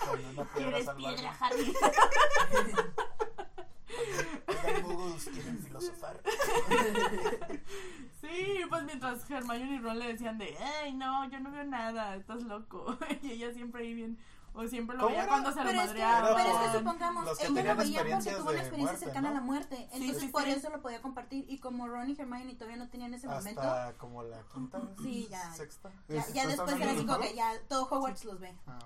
Con una piedra ¿Quieres salvaje. piedra Harry quieren filosofar. sí pues mientras Hermione y Ron le decían de ay no yo no veo nada estás loco y ella siempre ahí bien o siempre lo ¿Cómo veía era? cuando se lo Pero es, que, madreaban pero es que supongamos, los que ella lo veía porque tuvo una de experiencia muerte, cercana a ¿no? la muerte. Entonces sí, por sí. eso lo podía compartir. Y como Ron y Hermione todavía no tenían ese momento, Hasta como la quinta, Sí, ya. sexta. ya, ¿Estás ya después era así de como que ya todo Hogwarts los ve. Ah.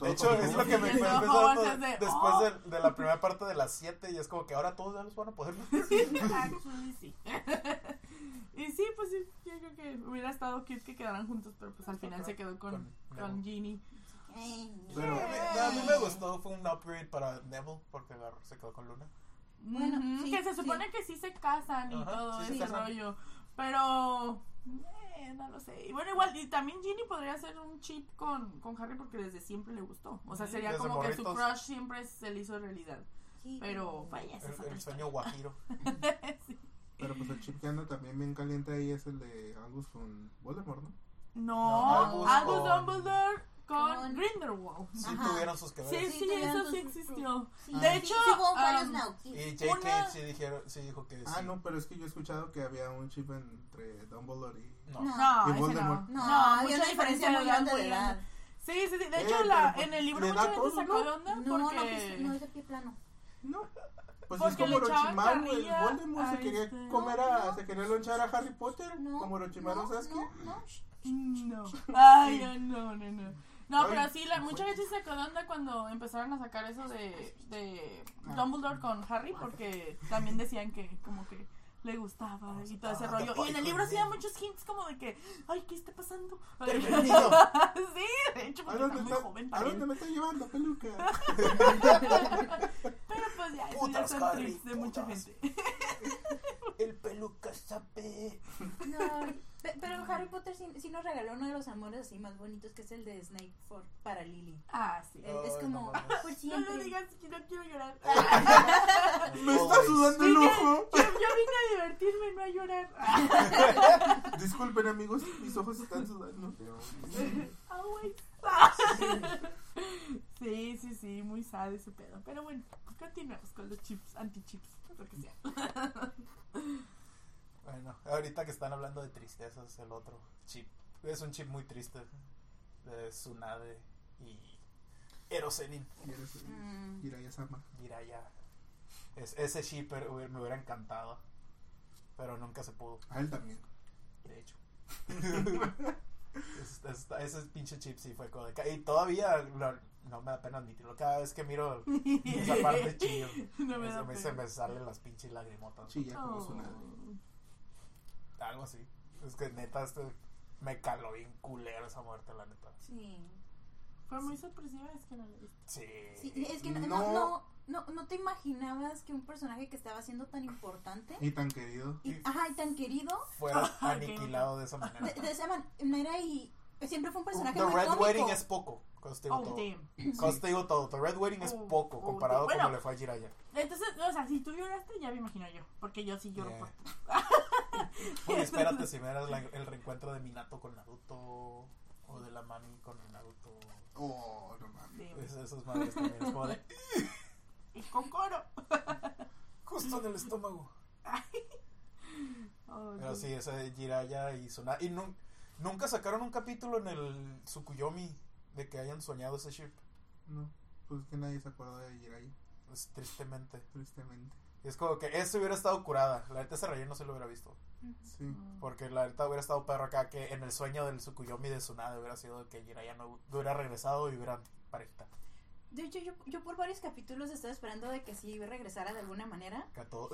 De Todo hecho, es lo que me Sí, empezó no, a- es de, después oh. de, de la primera parte de las 7 y es como que ahora todos ya los van a poder. Actually, sí. y sí, pues sí, yo creo que hubiera estado cute que quedaran juntos, pero pues al final se quedó con, Con con. Ginny. Pero- a, mí, a mí me gustó, fue un upgrade para Neville porque se quedó con Luna. Bueno, Ujú, sí, que se sí. supone que sí se casan y Ajá, todo sí se ese rollo, pero eh, no lo sé. Y bueno, igual, y también Ginny podría ser un chip con, con Harry porque desde siempre le gustó. O sea, sería desde como que su crush siempre se le hizo realidad. Pero vaya, esa El, es otra el sueño guajiro. Sí. Pero pues el chip que anda también bien caliente ahí es el de Albus con Voldemort, ¿no? No, No, Albus, Albus con- Dumbledore con, con- Grindelwald. Sí Ajá. tuvieron sus que Sí, ver. sí, Sí, tenían eso sí existió. No. Sí, De sí, hecho, sí um, now. sí. Y J.K. Una- sí, dijeron, sí dijo que Ah, sí. no, pero es que yo he escuchado que había un chip entre Dumbledore y. No. No. No, Y ese no. Voldemort. No, No, había mucha una diferencia muy grande de edad. Sí, sí, sí. De Eh, hecho, la, en el libro mucha gente sacó ¿no? de onda No, no, porque... pues, no es de pie plano. No. Pues Porque es como Orochimaru, Voldemort se quería este- comer No, a. no. se quería lonchar a Harry Potter. No, como Orochimaru no, Sasuke. no, no. No. Ay, no, no, no. No, pero sí, la, mucha gente se de onda cuando empezaron a sacar eso de, de Ah. Dumbledore con Harry, porque también decían que como que le gustaba y todo ese Ah, rollo. Y en el libro Ivy. muchos hints como de que, ay, ¿qué está pasando? Sí, de hecho, ¿A porque está muy joven ¿A dónde me está llevando, peluca? Pero pues ya, Putas, son tricks de mucha gente. El peluca sabe. No, pero Harry Potter sí, sí nos regaló uno de los amores así más bonitos que es el de Snape for, para Lily. Ah, sí. Es, como, no mames. por No lo digas, que no quiero llorar. Me está sudando el ojo. Yo, yo vine a divertirme, no a llorar. Disculpen, amigos, mis ojos están sudando. Always. Sí, sí, sí, muy sad ese pedo. Pero bueno, continuemos con los chips, anti-chips, lo que sea. Bueno, ahorita que están hablando de tristezas, el otro chip. Es un chip muy triste. De Tsunade y Erosenin. Mm. Jiraiya-sama. Jiraiya. Es, ese chip hubiera- me hubiera encantado. Pero nunca se pudo, A él también. de hecho. Es- es- ese pinche chip sí fue como de ca- Y todavía lo- no me da pena admitirlo. Cada vez que miro esa parte chillo. No me me, pena. se me salen las pinches lagrimotas. Chilla como Oh. Algo así. Es que neta, este, me caló bien culero esa muerte, la neta. Sí. Fue muy sorpresiva, es que no lo he visto. Sí. Sí, es que no, No. no, no, te imaginabas que un personaje que estaba siendo tan importante Y tan querido. y, ajá, y tan querido Fuera aniquilado de esa manera. de, de esa manera y siempre fue un personaje The muy Red cómico. Wedding es poco. Con digo Oh, todo. damn. Con digo todo. The Red Wedding es Oh, poco oh, comparado bueno. como le fue a Jiraiya. Entonces, o sea, si tú lloraste, ya me imagino yo. Porque yo sí lloro Yeah. por Uy, espérate si verás la- el reencuentro de Minato con Naruto. O de la mami con Naruto. Oh, no mames. Damn. Es- esos madres también. Es como de. Y con coro. Justo en el estómago. Oh, Pero sí, ese de Jiraiya y Tsunade. Y nun- nunca sacaron un capítulo en el Tsukuyomi de que hayan soñado ese ship. No, pues que nadie se acuerda de Jiraiya, Pues, tristemente. tristemente. Y es como que eso hubiera estado curada. La neta ese relleno no se lo hubiera visto. Sí. Porque la neta hubiera estado perro acá que en el sueño del Tsukuyomi de Tsunade hubiera sido que Jiraiya no hubiera regresado y hubieran parejita. De hecho, yo, yo por varios capítulos estaba esperando de que sí regresara de alguna manera. Todo.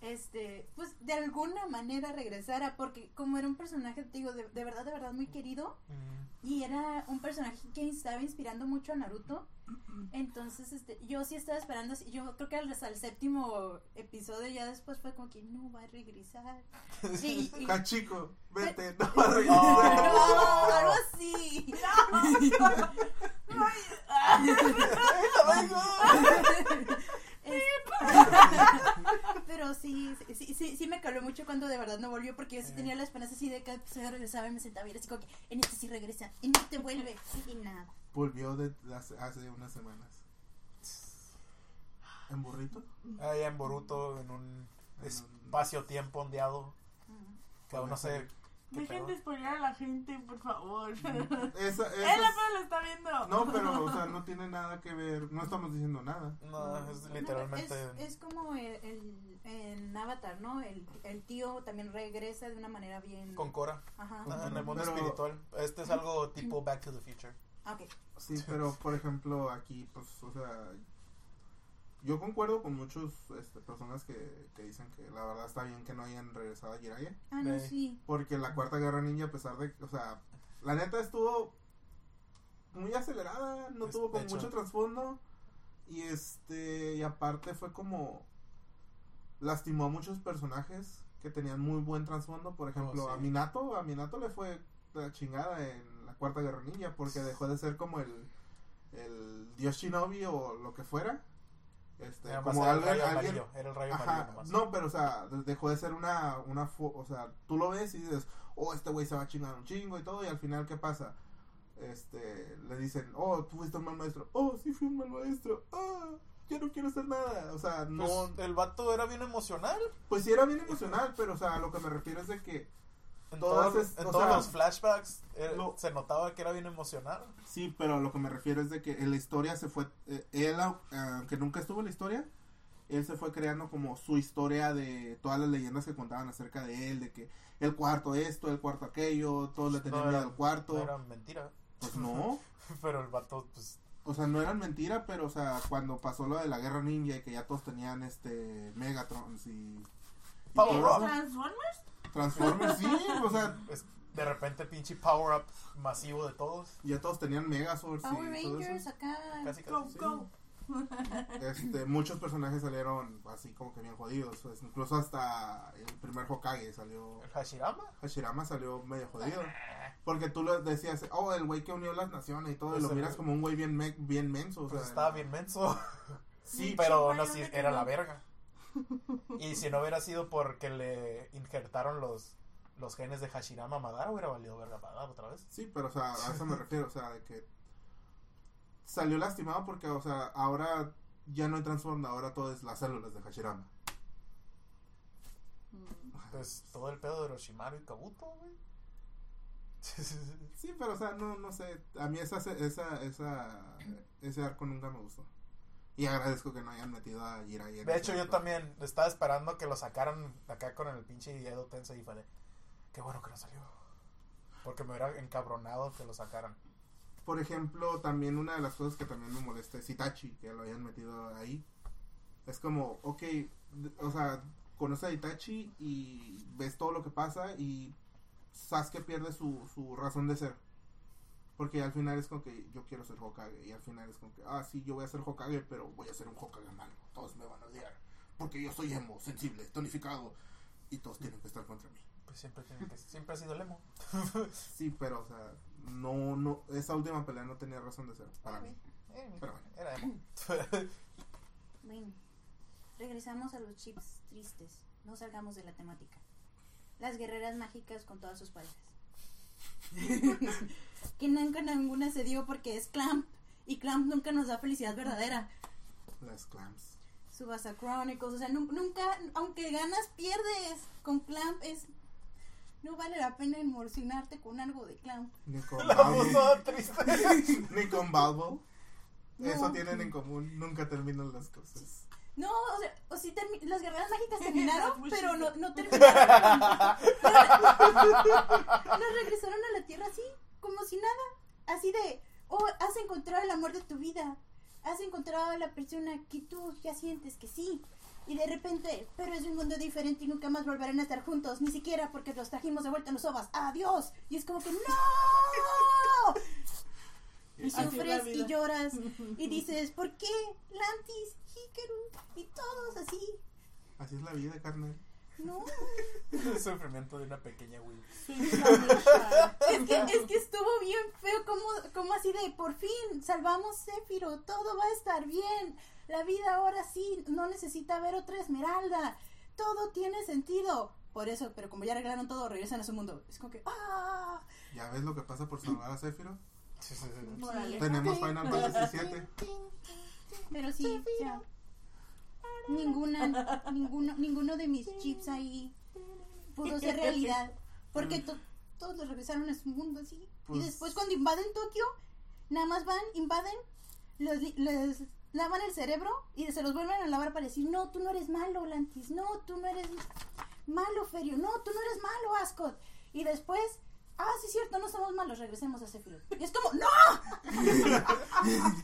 Este, pues de alguna manera regresara, porque como era un personaje, te digo, de, de verdad, de verdad muy querido, Mm, y era un personaje que estaba inspirando mucho a Naruto, entonces este, yo sí estaba esperando, yo creo que al, hasta el séptimo episodio ya después fue como que no va a regresar. Y, y- Hachiko, vete, no Oh. no, algo así. Es- Pero sí, sí, sí, sí me caló mucho cuando de verdad no volvió, porque yo sí tenía la esperanza así de que se regresaba y me sentaba y era así como que en este sí regresa, en este vuelve, y nada. Volvió de, hace, hace unas semanas. ¿En burrito? Ahí en Boruto, en un espacio-tiempo ondeado. Que aún no sé. ¿Qué Dejen de spoiler a la gente, por favor. Esa, Él esa apenas lo está viendo. No, pero, o sea, no tiene nada que ver. No estamos diciendo nada. No, es No, literalmente. es, es como el, el- en Avatar, ¿no? El, el tío también regresa de una manera bien... Con Cora. Ajá. Ah, en el mundo Pero- espiritual. Este es algo tipo Back to the Future. Ah. Sí, pero por ejemplo, aquí, pues, o sea, yo concuerdo con muchas este, personas que, que dicen que la verdad está bien que no hayan regresado a Jiraiya. Ah, no, sí. Porque la cuarta guerra ninja, a pesar de, o sea, la neta estuvo muy acelerada, no Es- tuvo hecho. mucho trasfondo. Y este, y aparte fue como, lastimó a muchos personajes que tenían muy buen trasfondo. Por ejemplo, Oh, sí. a Minato, a Minato le fue la chingada en cuarta guerra ninja porque dejó de ser como el, el dios shinobi o lo que fuera. Este, Era como era el alguien, rayo alguien- amarillo. Era el rayo Ajá, no, pero o sea, de- dejó de ser una, una, o sea, tú lo ves y dices, oh, este güey se va a chingar un chingo y todo, y al final, ¿qué pasa? Este, le dicen, oh, tú fuiste un mal maestro, oh, sí fui un mal maestro, ah, ya no quiero hacer nada. O sea, no. Pues, el vato era bien emocional. Pues sí, era bien emocional, pero, o sea, a lo que me refiero es de que. En, Todas todos- es- en o todos sea, los flashbacks eh, lo- se notaba que era bien emocional. Sí, pero a lo que me refiero es de que en la historia se fue. eh, él, au- aunque nunca estuvo en la historia, él se fue creando como su historia de todas las leyendas que contaban acerca de él, de que el cuarto esto, el cuarto aquello, todos le tenían No miedo al cuarto. No era mentira. Pues no. Pero el vato, pues. O sea, no eran mentira, pero, o sea, cuando pasó lo de la guerra ninja y que ya todos tenían este Megatrons y. y Power ¿Transformers? Transformers, sí, o sea, es de repente pinche power up masivo de todos. ya todos tenían Megazords Power y todo Rangers eso. acá. Casi Go, casi. Sí. go. Este, muchos personajes salieron así como que bien jodidos. pues, incluso hasta el primer Hokage salió. El Hashirama. Hashirama salió medio jodido. Porque tú lo decías, oh, el güey que unió las naciones y todo, y Pues lo el- miras como un güey bien, me- bien menso. O Pues sea, estaba bien menso. Sí, pero aún así ¿dónde era la verga. Y si no hubiera sido porque le injertaron los, los genes de Hashirama a Madara, hubiera valido verga Madara otra vez. Sí, pero o sea, a eso me refiero, o sea, de que salió lastimado porque, o sea, ahora ya no hay Transform, ahora todo es las células de Hashirama. Mm. Pues todo el pedo de Orochimaru y Kabuto, güey. Sí, pero o sea, no, no sé, a mí esa, esa, esa, ese arco nunca me gustó. Y agradezco que no hayan metido a Jiraiya. De hecho, yo también estaba esperando que lo sacaran acá con el pinche Edo Tensei y fue qué bueno que no salió. Porque me hubiera encabronado que lo sacaran. Por ejemplo, también una de las cosas que también me molesta es Itachi, que lo hayan metido ahí. Es como, ok, o sea, conoces a Itachi y ves todo lo que pasa y Sasuke pierde su, su razón de ser. Porque al final es como que yo quiero ser Hokage y al final es como que, ah, sí, yo voy a ser Hokage, pero voy a ser un Hokage malo. Todos me van a odiar. Porque yo soy emo, sensible, tonificado y todos tienen que estar contra mí. Pues siempre, tiene que, siempre ha sido el emo. Sí, pero, o sea, no, no, esa última pelea no tenía razón de ser para mí. Pero bueno. Era emo. Bueno, regresamos a los chips tristes. No salgamos de la temática. Las guerreras mágicas con todas sus parejas. que nunca ninguna se dio porque es Clamp. Y Clamp nunca nos da felicidad verdadera. Las clams. Subasa Chronicles, o sea, nu- nunca, aunque ganas, pierdes. Con Clamp es. No vale la pena emocionarte con algo de Clamp. Ni con La voz Balbo. toda triste. Ni con Balbo. No. Eso tienen en común. Nunca terminan las cosas. No, o sea, o sí termi- las guerreras mágicas terminaron, pero no, no terminaron. Nos regresaron a la tierra así, como si nada. Así de, oh, has encontrado el amor de tu vida. Has encontrado a la persona que tú ya sientes que sí. Y de repente, pero es un mundo diferente y nunca más volverán a estar juntos, ni siquiera porque los trajimos de vuelta en los ovas. ¡Adiós! Y es como que ¡No! Y sufres y lloras y dices, ¿por qué? Lantis, Hikaru y todos así. Así es la vida, carnal. No. El sufrimiento de una pequeña Will. Es que, es que estuvo bien feo, como, como así de, por fin, salvamos Zéfiro, todo va a estar bien. La vida ahora sí, no necesita ver otra esmeralda. Todo tiene sentido. Por eso, pero como ya arreglaron todo, regresan a su mundo. Es como que, ¡ah! ¿Ya ves lo que pasa por salvar a Zephyro? Sí, sí, sí. Órale. Tenemos. Final Fantasy VII. Pero sí, ninguna, ninguno, ninguno de mis chips ahí pudo ser realidad. Porque to- todos los regresaron a su mundo así. Pues- y después cuando invaden Tokio, nada más van, invaden, li- les lavan el cerebro y se los vuelven a lavar para decir, no, tú no eres malo, Lantis, no, tú no eres malo, Ferio, no, tú no eres malo, Ascot. Y después, ah, sí es cierto, no somos malos, regresemos a Sephiroth. Y es como, ¡no!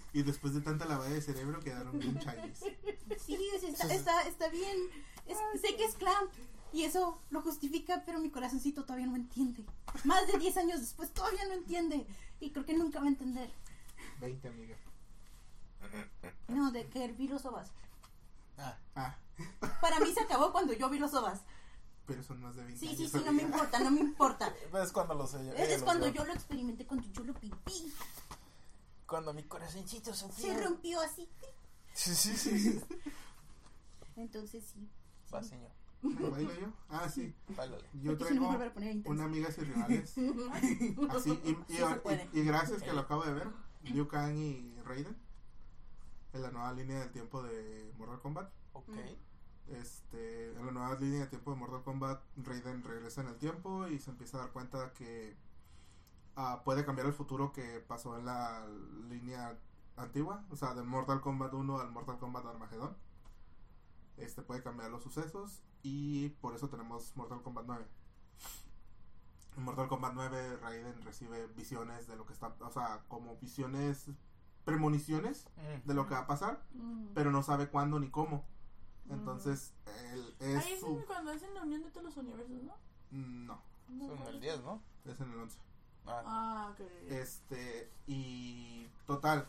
Y después de tanta lavada de cerebro quedaron bien chayes. Sí, sí, está, está, está bien. Es- sé que es Clamp y eso lo justifica, pero mi corazoncito todavía no entiende. Más de 10 años después todavía no entiende y creo que nunca va a entender. 20, amiga. No, de que vi los ovas. Ah, Ah, Para mí se acabó cuando yo vi los ovas. Pero son más de 20 Sí, años. sí, sí, no me amiga. importa, no me importa. es cuando Ese ella es cuando yo lo experimenté, cuando yo lo viví. Cuando mi corazoncito Se sufrió. rompió así. Sí, sí, sí. Entonces sí. Va, señor. ¿Me bailo yo? Ah, sí. Báilale. Yo Porque si no traigo me volver a poner intenso. una amigas y rivales. Así, y, y- Sí se y- y gracias que lo acabo de ver. Liu Kang y Raiden. en la nueva línea del tiempo de Mortal Kombat. Ok. Este, en la nueva línea de tiempo de Mortal Kombat, Raiden regresa en el tiempo y se empieza a dar cuenta que ah, puede cambiar el futuro que pasó en la línea antigua, o sea, de Mortal Kombat 1 al Mortal Kombat Armageddon. Este puede cambiar los sucesos y por eso tenemos Mortal Kombat 9. En Mortal Kombat 9 Raiden recibe visiones de lo que está, o sea, como visiones premoniciones Mm. de lo que va a pasar, Mm. pero no sabe cuándo ni cómo. Entonces, él es Ahí es su... en- cuando hacen la unión de todos los universos, ¿no? No, No, Son no. el 10, ¿no? es en el 11. Ah, Ah, ok. Este, y total,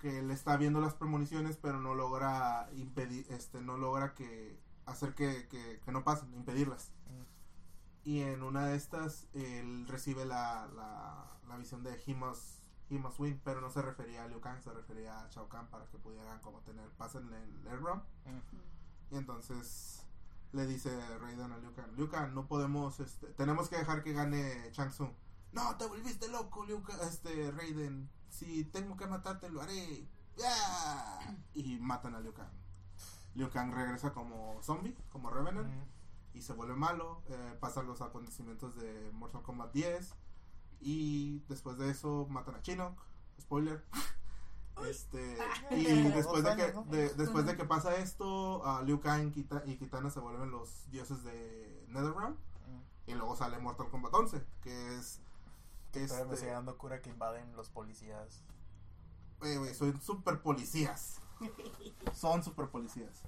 que él está viendo las premoniciones, pero no logra impedir, este, no logra que hacer que, que, que no pasen, impedirlas. Mm. Y en una de estas, él recibe la, la, la visión de He must win, pero no se refería a Liu Kang, se refería a Shao Kahn para que pudieran como tener paz en el Air Realm. mm. Y entonces le dice Raiden a Liu Kang, Liu Kang, no podemos, este, tenemos que dejar que gane Shang Tsung. No, te volviste loco, Liu Kang, este, Raiden. Si tengo que matarte, lo haré. ¡Ya! Y matan a Liu Kang. Liu Kang regresa como zombie, como Revenant, Mm. y se vuelve malo. eh, pasan los acontecimientos de Mortal Kombat 10. Y después de eso matan a Shinnok. Spoiler. Este, y después de, que, después de que pasa esto, a Liu Kang Kita- y Kitana se vuelven los dioses de NetherRealm. Y luego sale Mortal Kombat 11, que es... Me Este, sigue dando cura que invaden los policías. Güey, güey, son super policías. Son super policías.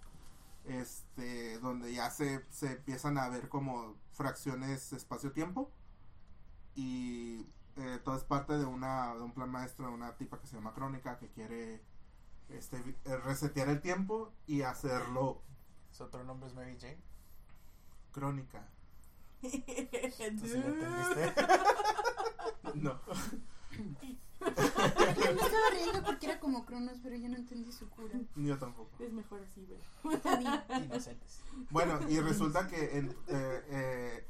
Este, donde ya se, se empiezan a ver como fracciones espacio-tiempo. Y eh, todo es parte de una de un plan maestro de una tipa que se llama Crónica que quiere este eh, resetear el tiempo y hacerlo ¿Su otro nombre es Mary Jane? crónica. ¿Tú sí lo entendiste? No. Yo me estaba riendo porque era como Cronos, pero yo no entendí su cura. Yo tampoco. Es mejor así, güey. Inocentes. Bueno, y resulta que en, eh, eh,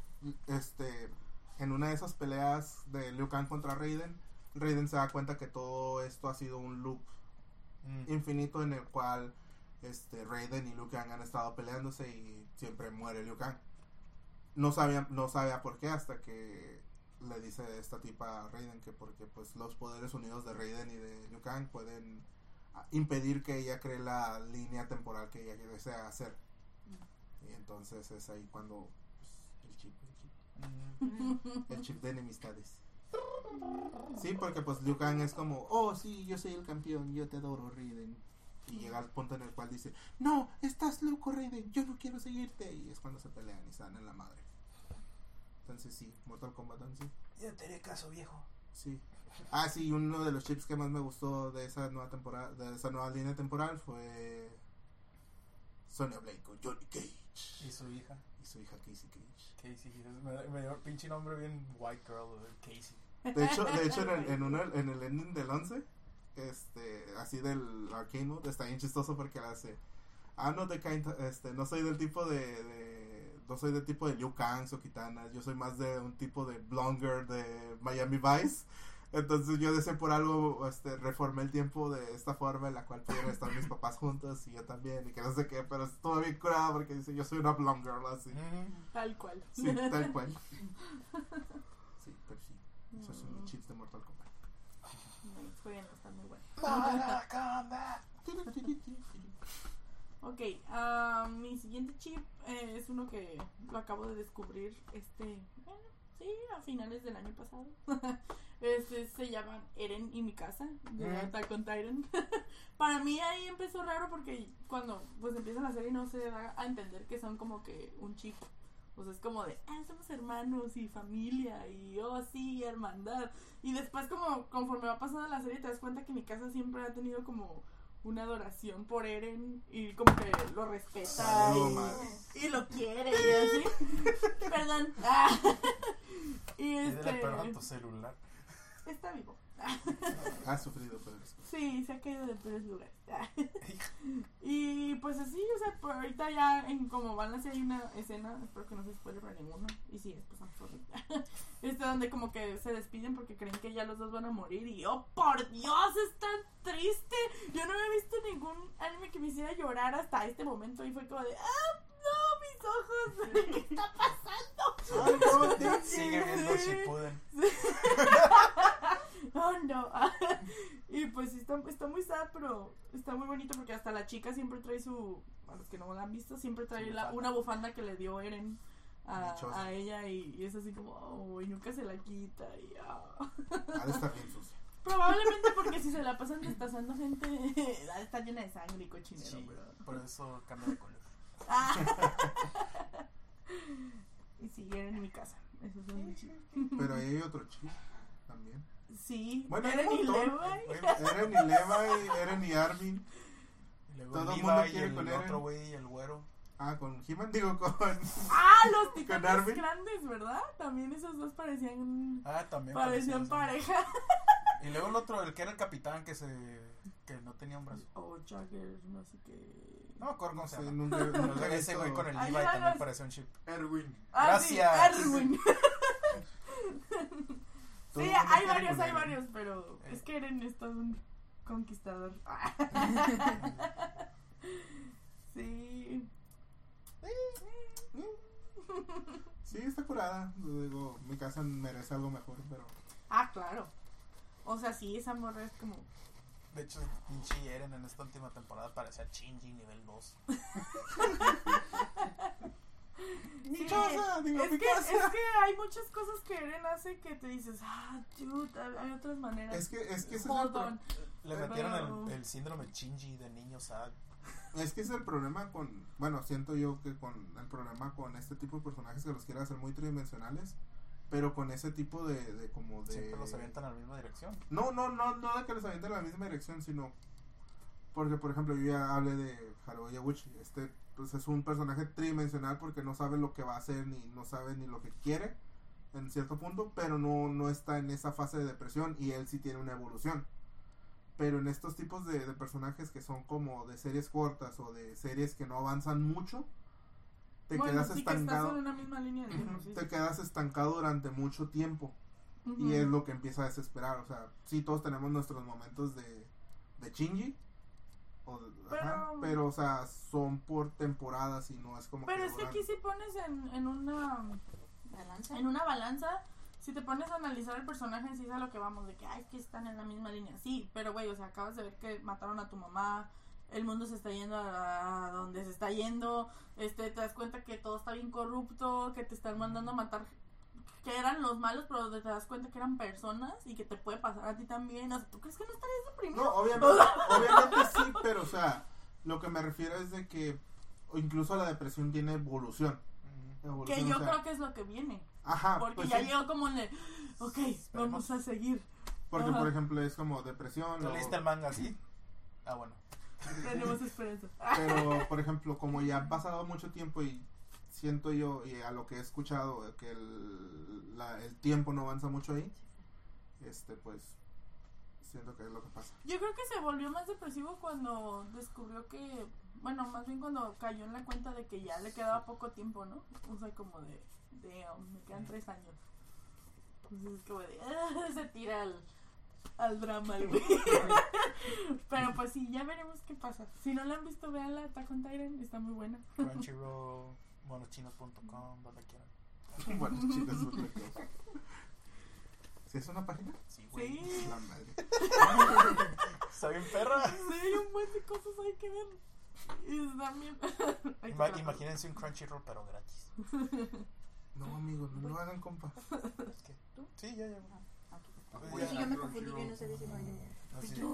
este, en una de esas peleas de Liu Kang contra Raiden, Raiden se da cuenta que todo esto ha sido un loop Mm. infinito en el cual este, Raiden y Liu Kang han estado peleándose y siempre muere Liu Kang. No sabía, no sabía por qué hasta que le dice esta tipa a Raiden que porque pues los poderes unidos de Raiden y de Liu Kang pueden ah, impedir que ella cree la línea temporal que ella desea hacer. Y entonces es ahí cuando el chip, de enemistades. Sí, porque pues Liu Kang es como, oh sí, yo soy el campeón, yo te adoro, Raiden. Y llega al punto en el cual dice, no, estás loco, Raiden, yo no quiero seguirte. Y es cuando se pelean y se dan en la madre. Entonces sí, Mortal Kombat 11. Ya te haré caso, viejo. Sí. Ah, sí, uno de los chips que más me gustó de esa nueva temporada, de esa nueva línea temporal fue Sonya Blade con Johnny Cage Y su hija, y su hija Casey Cage. Casey. es- Me, me dio pinche nombre bien white girl, Casey. De hecho, de hecho en, el, en, uno, en el ending del 11, este, así del arcade mode, está bien chistoso porque le hace, I'm not the kind, este, no soy del tipo de, de- no soy del tipo de Liu Kangs o Kitanas, yo soy más de un tipo de Blonger de Miami Vice. Entonces yo deseo por algo, este, reformé el tiempo de esta forma en la cual pudieran estar mis papás juntos y yo también y que no sé qué, pero estuvo bien curado porque dice, yo soy una blonde girl así. Mm. Tal cual. Sí, tal cual. Sí, pero sí. Esos son los chips de Mortal Kombat. Nice, Bueno, está muy bueno. Mortal Kombat. Ok, ah, mi siguiente chip eh, es uno que lo acabo de descubrir este, bueno, sí, a finales del año pasado. este se llama Eren y mi casa de. Attack on Titan. Para mí ahí empezó raro porque cuando pues empiezan la serie no se da a entender que son como que un chip. O sea, es como de, ah, somos hermanos y familia y oh, sí, hermandad. Y después como conforme va pasando la serie te das cuenta que mi casa siempre ha tenido como una adoración por Eren y como que lo respeta Valió y, lo quiere y así. Perdón. Ah. y este perdón a tu celular. Está vivo. Ha sufrido cosas. Sí, se ha caído de peores lugares. y pues así, o sea, por ahorita ya en como van así hay una escena, espero que no se spoile para ninguno, y sí, es pues. Este donde como que se despiden porque creen que ya los dos van a morir y oh por Dios, es tan triste. Yo no había visto ningún anime que me hiciera llorar hasta este momento y fue como de ah no, mis ojos, ¿qué está pasando? Ay, no, te- Sigue viendo Shippuden. Oh no. y pues sí, está, está muy sad, pero está muy bonito porque hasta la chica siempre trae su. A los que no la han visto, siempre trae la- una bufanda que le dio Eren a, ella y, y es así como, oh, y nunca se la quita. Y, ah. Ha de estar bien sucia. Probablemente porque si se la pasan destazando gente, ha de estar llena de sangre y cochinero, Sí, por eso cambia de color. Ah. y sí, Eren en mi casa. Eso es muy chido. Pero ahí hay otro chip también. Sí, Bueno, Eren y. Levi. Eren y Levi, Eren y Armin. Y luego Todo el Levi mundo y quiere el con Eren. otro güey, el güero. Ah, con He-Man, digo, con. Ah, los titanes grandes, ¿verdad? También esos dos parecían Ah, también. parecían pareja. Y luego el otro, el que era el capitán que se. que no tenía un brazo. O Jagger, no sé qué. No me acuerdo cómo se llama. nunca- nunca ese güey con el Ay, Levi también los- parecía un chip. Erwin. Ah, sí, Gracias. Erwin. Sí, hay varios, hay varios, pero Eh. es que Eren es todo un conquistador. sí. Sí, está curada. Digo, mi casa merece algo mejor, pero. Ah, claro. O sea, sí, esa morra es como. De hecho, pinche Eren en esta última temporada parecía Shinji nivel 2. Mi casa, digo, Es mi que, casa. es que hay muchas cosas que Eren hace que te dices, ah, dude, hay otras maneras. Es que, es que ese es el pro-. Le metieron el, el síndrome Shinji de niño sad. Es que es el problema con, bueno, siento yo que con el problema con este tipo de personajes que los quieren hacer muy tridimensionales, pero con ese tipo de, de como de... Siempre los avientan a la misma dirección. No, no, no, no de que los avienten en la misma dirección, sino porque, por ejemplo, yo ya hablé de Haruo Yaguchi, este pues es un personaje tridimensional porque no sabe lo que va a hacer ni no sabe ni lo que quiere en cierto punto, pero no, no está en esa fase de depresión y él sí tiene una evolución. Pero en estos tipos de, de personajes que son como de series cortas o de series que no avanzan mucho, te bueno, quedas sí que estás estancado. en una misma línea de tiempo, sí. Te quedas estancado durante mucho tiempo. Ujú. Y es lo que empieza a desesperar. O sea, sí, todos tenemos nuestros momentos de, de chingy. O de- Pero- ajá, pero, o sea, son por temporadas y no es como Pero que. es que aquí si pones en, en una Balanza. en una balanza, si te pones a analizar el personaje sí es a lo que vamos, de que, ay, es que están en la misma línea. Sí, pero güey, o sea, acabas de ver que mataron a tu mamá, el mundo se está yendo a, a donde se está yendo, este, te das cuenta que todo está bien corrupto, que te están mandando a matar, que eran los malos, pero te das cuenta que eran personas y que te puede pasar a ti también. O sea, ¿tú crees que no estarías deprimido? No, obviamente, obviamente sí, pero, o sea, lo que me refiero es de que o incluso la depresión tiene evolución. Que yo o sea, creo que es lo que viene. Ajá, Porque pues ya sí, llegó como en el, ok, vamos a seguir. porque Ajá. por ejemplo es como depresión. ¿Tú luego- leíste el manga así? Ah, bueno. Tenemos esperanza. Pero, por ejemplo, como ya ha pasado mucho tiempo y siento yo, y a lo que he escuchado, que el, la- el tiempo no avanza mucho ahí, este, pues, siento que es lo que pasa. Yo creo que se volvió más depresivo cuando descubrió que, bueno, más bien cuando cayó en la cuenta de que ya le quedaba poco tiempo, ¿no? O sea, como de, damn, me quedan tres años. Entonces es como de, ah, se tira al, al drama, güey. Pero pues sí, ya veremos qué pasa. Si no la han visto, vean la Attack on Titan, está muy buena. Crunchyroll, monochinos.com, donde quieran. bueno, chicas, es otra cosa. ¿Sí es una página? Sí, güey. Sí, La madre. Está bien perra. sí, hay un buen de cosas ahí que ver. Y también... Hay Ima- imagínense un Crunchyroll, pero gratis. No, amigos, no lo hagan, compa. Es que- ¿Tú? Sí, ya, ya. Ah. Pues eso yo me confundí, yo no sé decir nombre. No sé.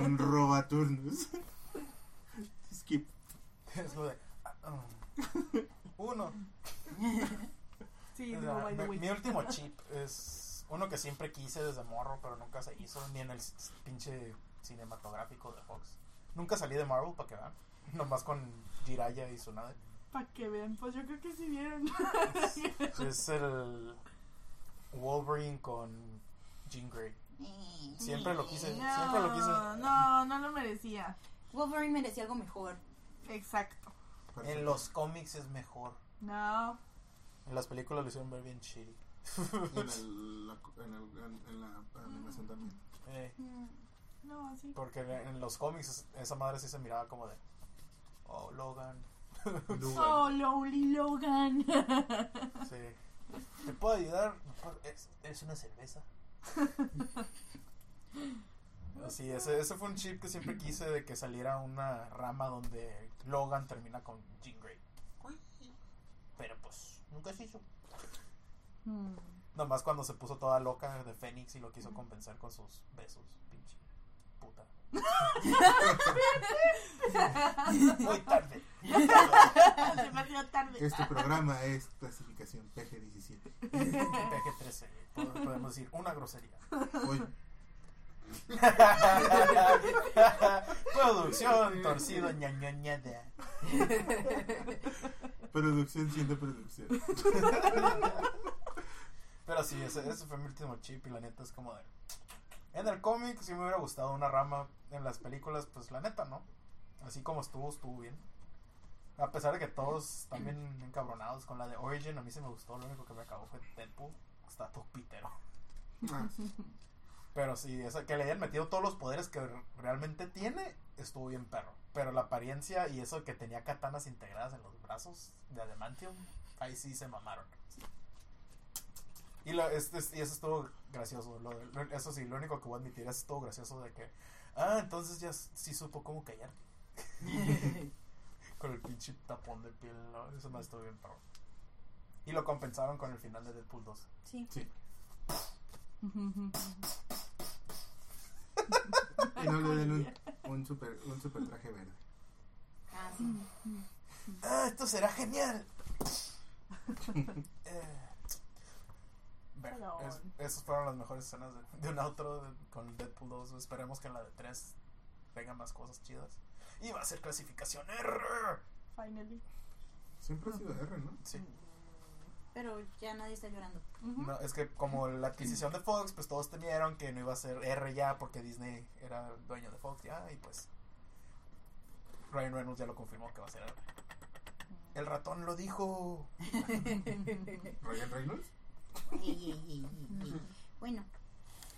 Un robaturnos. Skip. Es lo de. ah, uno. Sí, O digo, sea, by the mi, way. mi último chip es uno que siempre quise desde morro, pero nunca se hizo, ni en el pinche cinematográfico de Fox. Nunca salí de Marvel para que vean. Nomás con Jiraya y su nave. Para que vean, pues yo creo que sí vieron. Es el Wolverine con Jean Grey. Eh, Siempre lo quise, No, siempre lo quise. No, no lo merecía. Wolverine merecía algo mejor. Exacto. En los cómics es mejor. No. En las películas lo hicieron ver bien shitty. Y en, el, la, en, el- en- en la animación también. Eh, Mm, No, sí. porque en los cómics es- esa madre sí se miraba como de. Oh, Logan. Oh, Lonely Logan. Sí. ¿Te puedo ayudar? Es, es una cerveza. Sí, ese, ese fue un chip que siempre quise de que saliera una rama donde Logan termina con Jean Grey. Pero pues, nunca se hizo. Mm. Nomás cuando se puso toda loca de Fénix y lo quiso compensar con sus besos, puta. Muy tarde. Demasiado tarde. Este programa es clasificación PG-17. PG-13. pod- Podemos decir una grosería. Hoy, Producción torcido ñañañada. producción siendo producción. Pero sí, ese, ese fue mi último chip y la neta es como de... En el cómic sí me hubiera gustado una rama. En las películas, pues la neta, ¿no? Así como estuvo, estuvo bien. A pesar de que todos bien encabronados con la de Origin, a mí sí me gustó. Lo único que me acabó fue Deadpool. Está todo pitero. Pero sí, eso, que le hayan metido todos los poderes que re- realmente tiene, estuvo bien perro. Pero la apariencia y eso que tenía katanas integradas en los brazos de Adamantium, ahí sí se mamaron. Y, lo, este, y eso estuvo gracioso. lo- eso sí, lo único que voy a admitir es estuvo gracioso de que, ah, entonces ya sí supo cómo callar. con el pinche tapón de piel, ¿no? eso no estuvo bien perro. Y lo compensaron con el final de Deadpool 2. sí. sí. Y no le den un, un, super, un super traje verde. Ah, sí. ¡Ah, esto será genial! Eh, Pero- es- esas fueron las mejores escenas de, de un outro de- con Deadpool 2. Esperemos que en la de 3 vengan más cosas chidas. Y va a ser clasificación R. Finally. Siempre ha sido R, ¿no? Sí. Pero ya nadie está llorando. No, es que como la adquisición de Fox, pues todos temieron que no iba a ser R ya porque Disney era dueño de Fox ya. Y pues Ryan Reynolds ya lo confirmó que va a ser R. El ratón lo dijo. Ryan Reynolds. Ey, ey, ey, ey, ey. Bueno,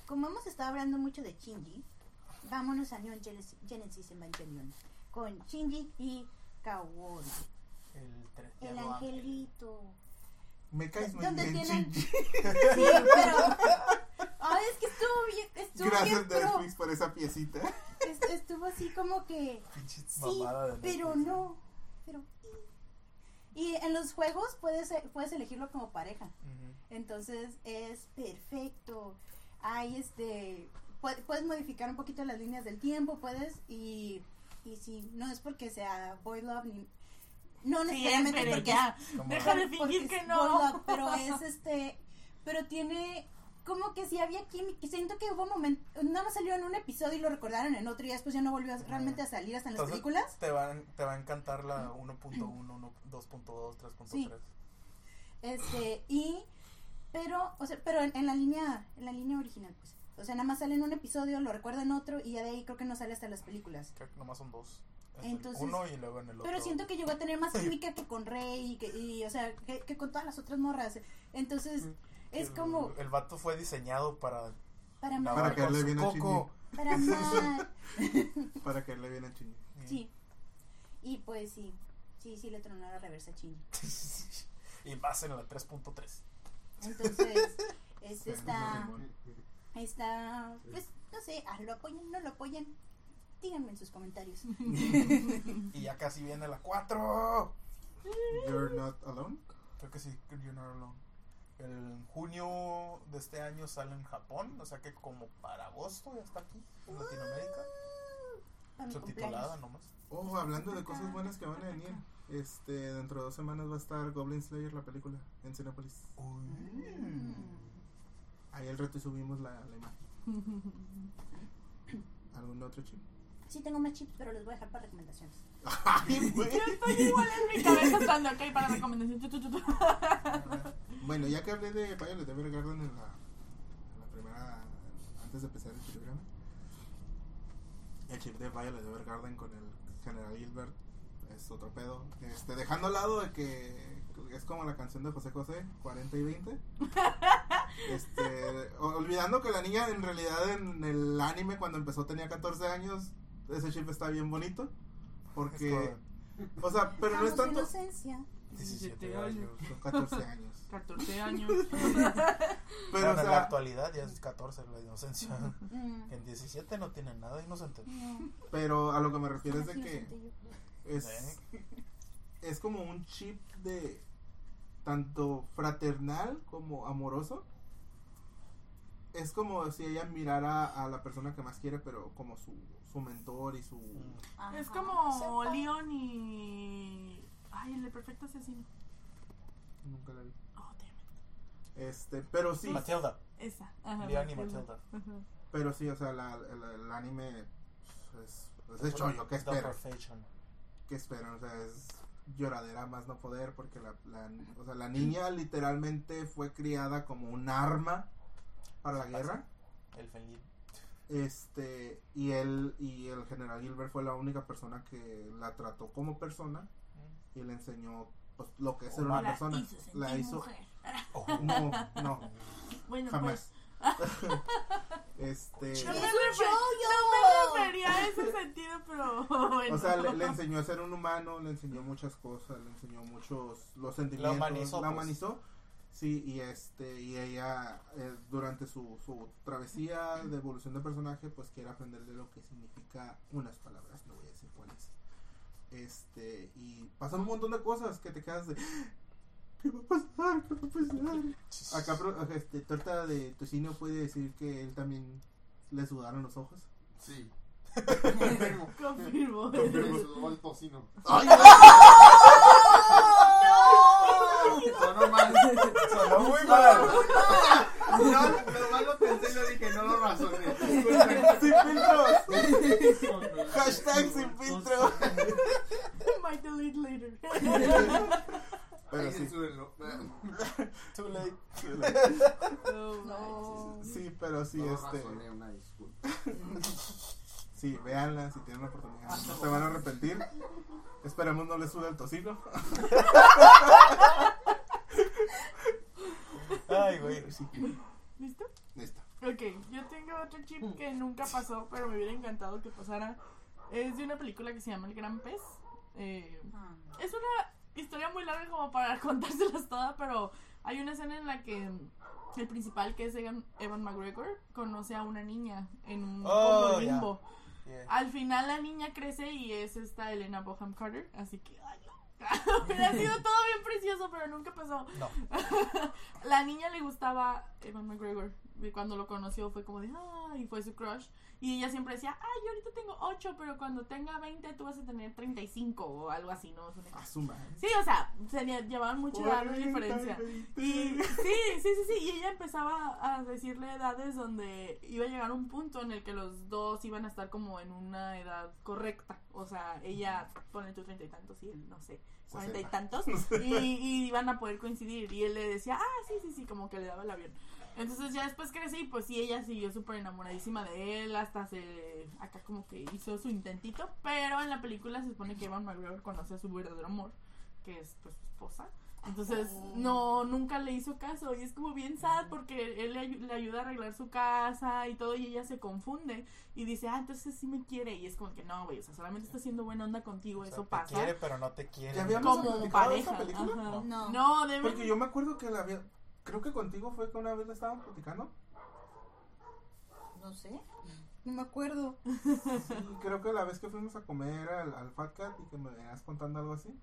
como hemos estado hablando mucho de Shinji, vámonos a Neon Genesis Genesis Evangelion con Shinji y Kaworu, El, el angelito. Me caes muy ¿Dónde bien, tienen? Shinji. Sí, pero. Ay, es que estuvo bien. Estuvo Gracias bien. Netflix por esa piecita. Est- Estuvo así como que. Pinche Sí, mamada de pero no. Pero. Y en los juegos puedes, puedes elegirlo como pareja. Entonces es perfecto. Hay este. pue- Puedes modificar un poquito las líneas del tiempo, puedes. Y, y si no es porque sea Boy Love ni. No Sí, necesariamente espere, porque ya. Como- Deja de porque fingir que Boy no. Love, pero es este. Pero tiene. Como que si había química. Siento que hubo momentos. Nada más salió en un episodio y lo recordaron en otro y después ya no volvió realmente a salir hasta en las Entonces, películas. Te va, te va a encantar la 1.1, 1, 2.2, 3.3. Sí. Este, y, pero, o sea, pero en, en la línea, en la línea original, pues. O sea, nada más sale en un episodio, lo recuerda en otro, y ya de ahí creo que no sale hasta las películas. Creo que nomás son dos. En Entonces- uno y luego en el otro. Pero siento que llegó a tener más química que con Rey y que, y, o sea, que, que con todas las otras morras. Entonces, es el, como El vato fue diseñado para para lavar Para amar, que con le su viene a coco. para amar. Para que le viene a Shinji. Sí. Y pues sí, sí, sí le tronó la reversa a y más en la 3.3. Entonces, este está, está, pues, no sé, ah, lo apoyan, no lo apoyan. Díganme en sus comentarios. Y ya casi viene la 4. You're not alone. Creo que sí, You're Not Alone. El junio de este año sale en Japón, o sea que como para agosto ya está aquí, en Latinoamérica. Mi Subtitulada nomás. Oh, hablando de cosas buenas que van a venir. Este, dentro de dos semanas va a estar Goblin Slayer, la película, en Cinepolis. Mm. Ahí al rato subimos la, la imagen. ¿Algún otro chip? Sí tengo más chips, pero los voy a dejar para recomendaciones. Ay, güey. Yo estoy igual en mi cabeza estando ok para recomendación. Bueno, ya que hablé de Violet Evergarden en la, en la primera, antes de empezar el programa, El chip de Violet Evergarden con el General Gilbert es otro pedo. Este, dejando al lado de que es como la canción de José José, 40 y 20. Este, olvidando que la niña en realidad en el anime cuando empezó tenía 14 años, ese chip está bien bonito. Porque, o sea, pero no es tanto... inocencia. 17 años. años. Son 14 años. 14 años. Pero, Bueno, o en la actualidad ya es 14 la inocencia. Mm, En 17 no tiene nada inocente. no, pero a lo que me refiero es de que es, es como un chip de tanto fraternal como amoroso. Es como si ella mirara a la persona que más quiere, pero como su, su mentor y su... Es como. Leon y. Ay, el perfecto asesino. Nunca la vi. Este, pero sí, Matilda. Esa. Ajá, Leon y Matilda. Pero sí, o sea, la- el, el anime es, es de chollo, ¿qué esperan? perfection. ¿Qué esperan? O sea, es lloradera más no poder porque la, la, o sea, la niña literalmente fue criada como un arma para la guerra. El feliz. Este, y él y el general Gilbert fue la única persona que la trató como persona y le enseñó pues, lo que es ser una persona. hizo La hizo. mujer. Oh, No, no, Bueno, jamás. pues. este, No me, refería a ese sentido, pero bueno. o sea, le, le enseñó a ser un humano, le enseñó muchas cosas, le enseñó muchos los sentimientos, humanizó, la pues. humanizó. Sí, y este y ella eh, durante su, su travesía de evolución de personaje, pues quiere aprender de lo que significa unas palabras, no voy a decir cuáles. Este, y pasan un montón de cosas que te quedas de ¿Qué va a pasar? ¿Qué va a pasar? Acá pro- este, Torta de Tocino puede decir que él también le sudaron los ojos. Sí. Confirmo. Confirmo. Me sudó el tocino. ¡Ay, Sonó mal. Sonó muy mal. No, nomás lo pensé y lo dije, no lo razoné. ¡Sin filtros! Hashtag sin filtro. Might delete later. Pero Ahí sí, censúrenlo. Too late. No, No. Sí, No este, razoné, una disculpa. sí, véanla si tienen la oportunidad, no se van a arrepentir. Esperemos no les sude el tocino. Ay, güey. Sí, ¿Listo? listo. Ok, yo tengo otro chip que nunca pasó, pero me hubiera encantado que pasara. Es de una película que se llama El Gran Pez. Eh, Ah. es una historia muy larga como para contárselas todas, pero hay una escena en la que el principal, que es Evan, Evan McGregor, conoce a una niña en un Oh, como limbo. Yeah. Al final la niña crece y es esta Elena Boham Carter, así que ay, hubiera sido todo bien precioso, pero nunca pasó. No. la niña le gustaba Evan McGregor. Y cuando lo conoció fue como de, ay, fue su crush. Y ella siempre decía, ay, yo ahorita tengo 8, pero cuando tenga 20 tú vas a tener 35 o algo así, ¿no? Es una- A su madre. Sí, o sea, se lle- llevaban mucha edad de diferencia. Y sí, sí, sí, sí, y ella empezaba a decirle edades donde iba a llegar un punto en el que los dos iban a estar como en una edad correcta. O sea, ella pone tú treinta y tantos y él, no sé, cuarenta y tantos. Y, y iban a poder coincidir. Y él le decía, ah, sí, sí, sí, como que le daba el avión. Entonces ya después crecí, pues sí, ella siguió súper enamoradísima de él, hasta se, acá como que hizo su intentito, pero en la película se supone que Evan McGregor conoce a su verdadero amor, que es pues su esposa. Entonces, no, nunca le hizo caso y es como bien sad porque él le, le ayuda a arreglar su casa y todo y ella se confunde y dice, ah, entonces sí me quiere y es como que no, güey, o sea, solamente está haciendo buena onda contigo, O sea, eso te pasa. quiere, pero no te quiere. ¿Ya habíamos Como de pareja. película? ajá. No. No, debe- Porque yo me acuerdo que la había. Creo que contigo fue que una vez la estaban platicando. No sé. No me acuerdo. Sí, creo que la vez que fuimos a comer al, al Fat Cat y que me venías contando algo así.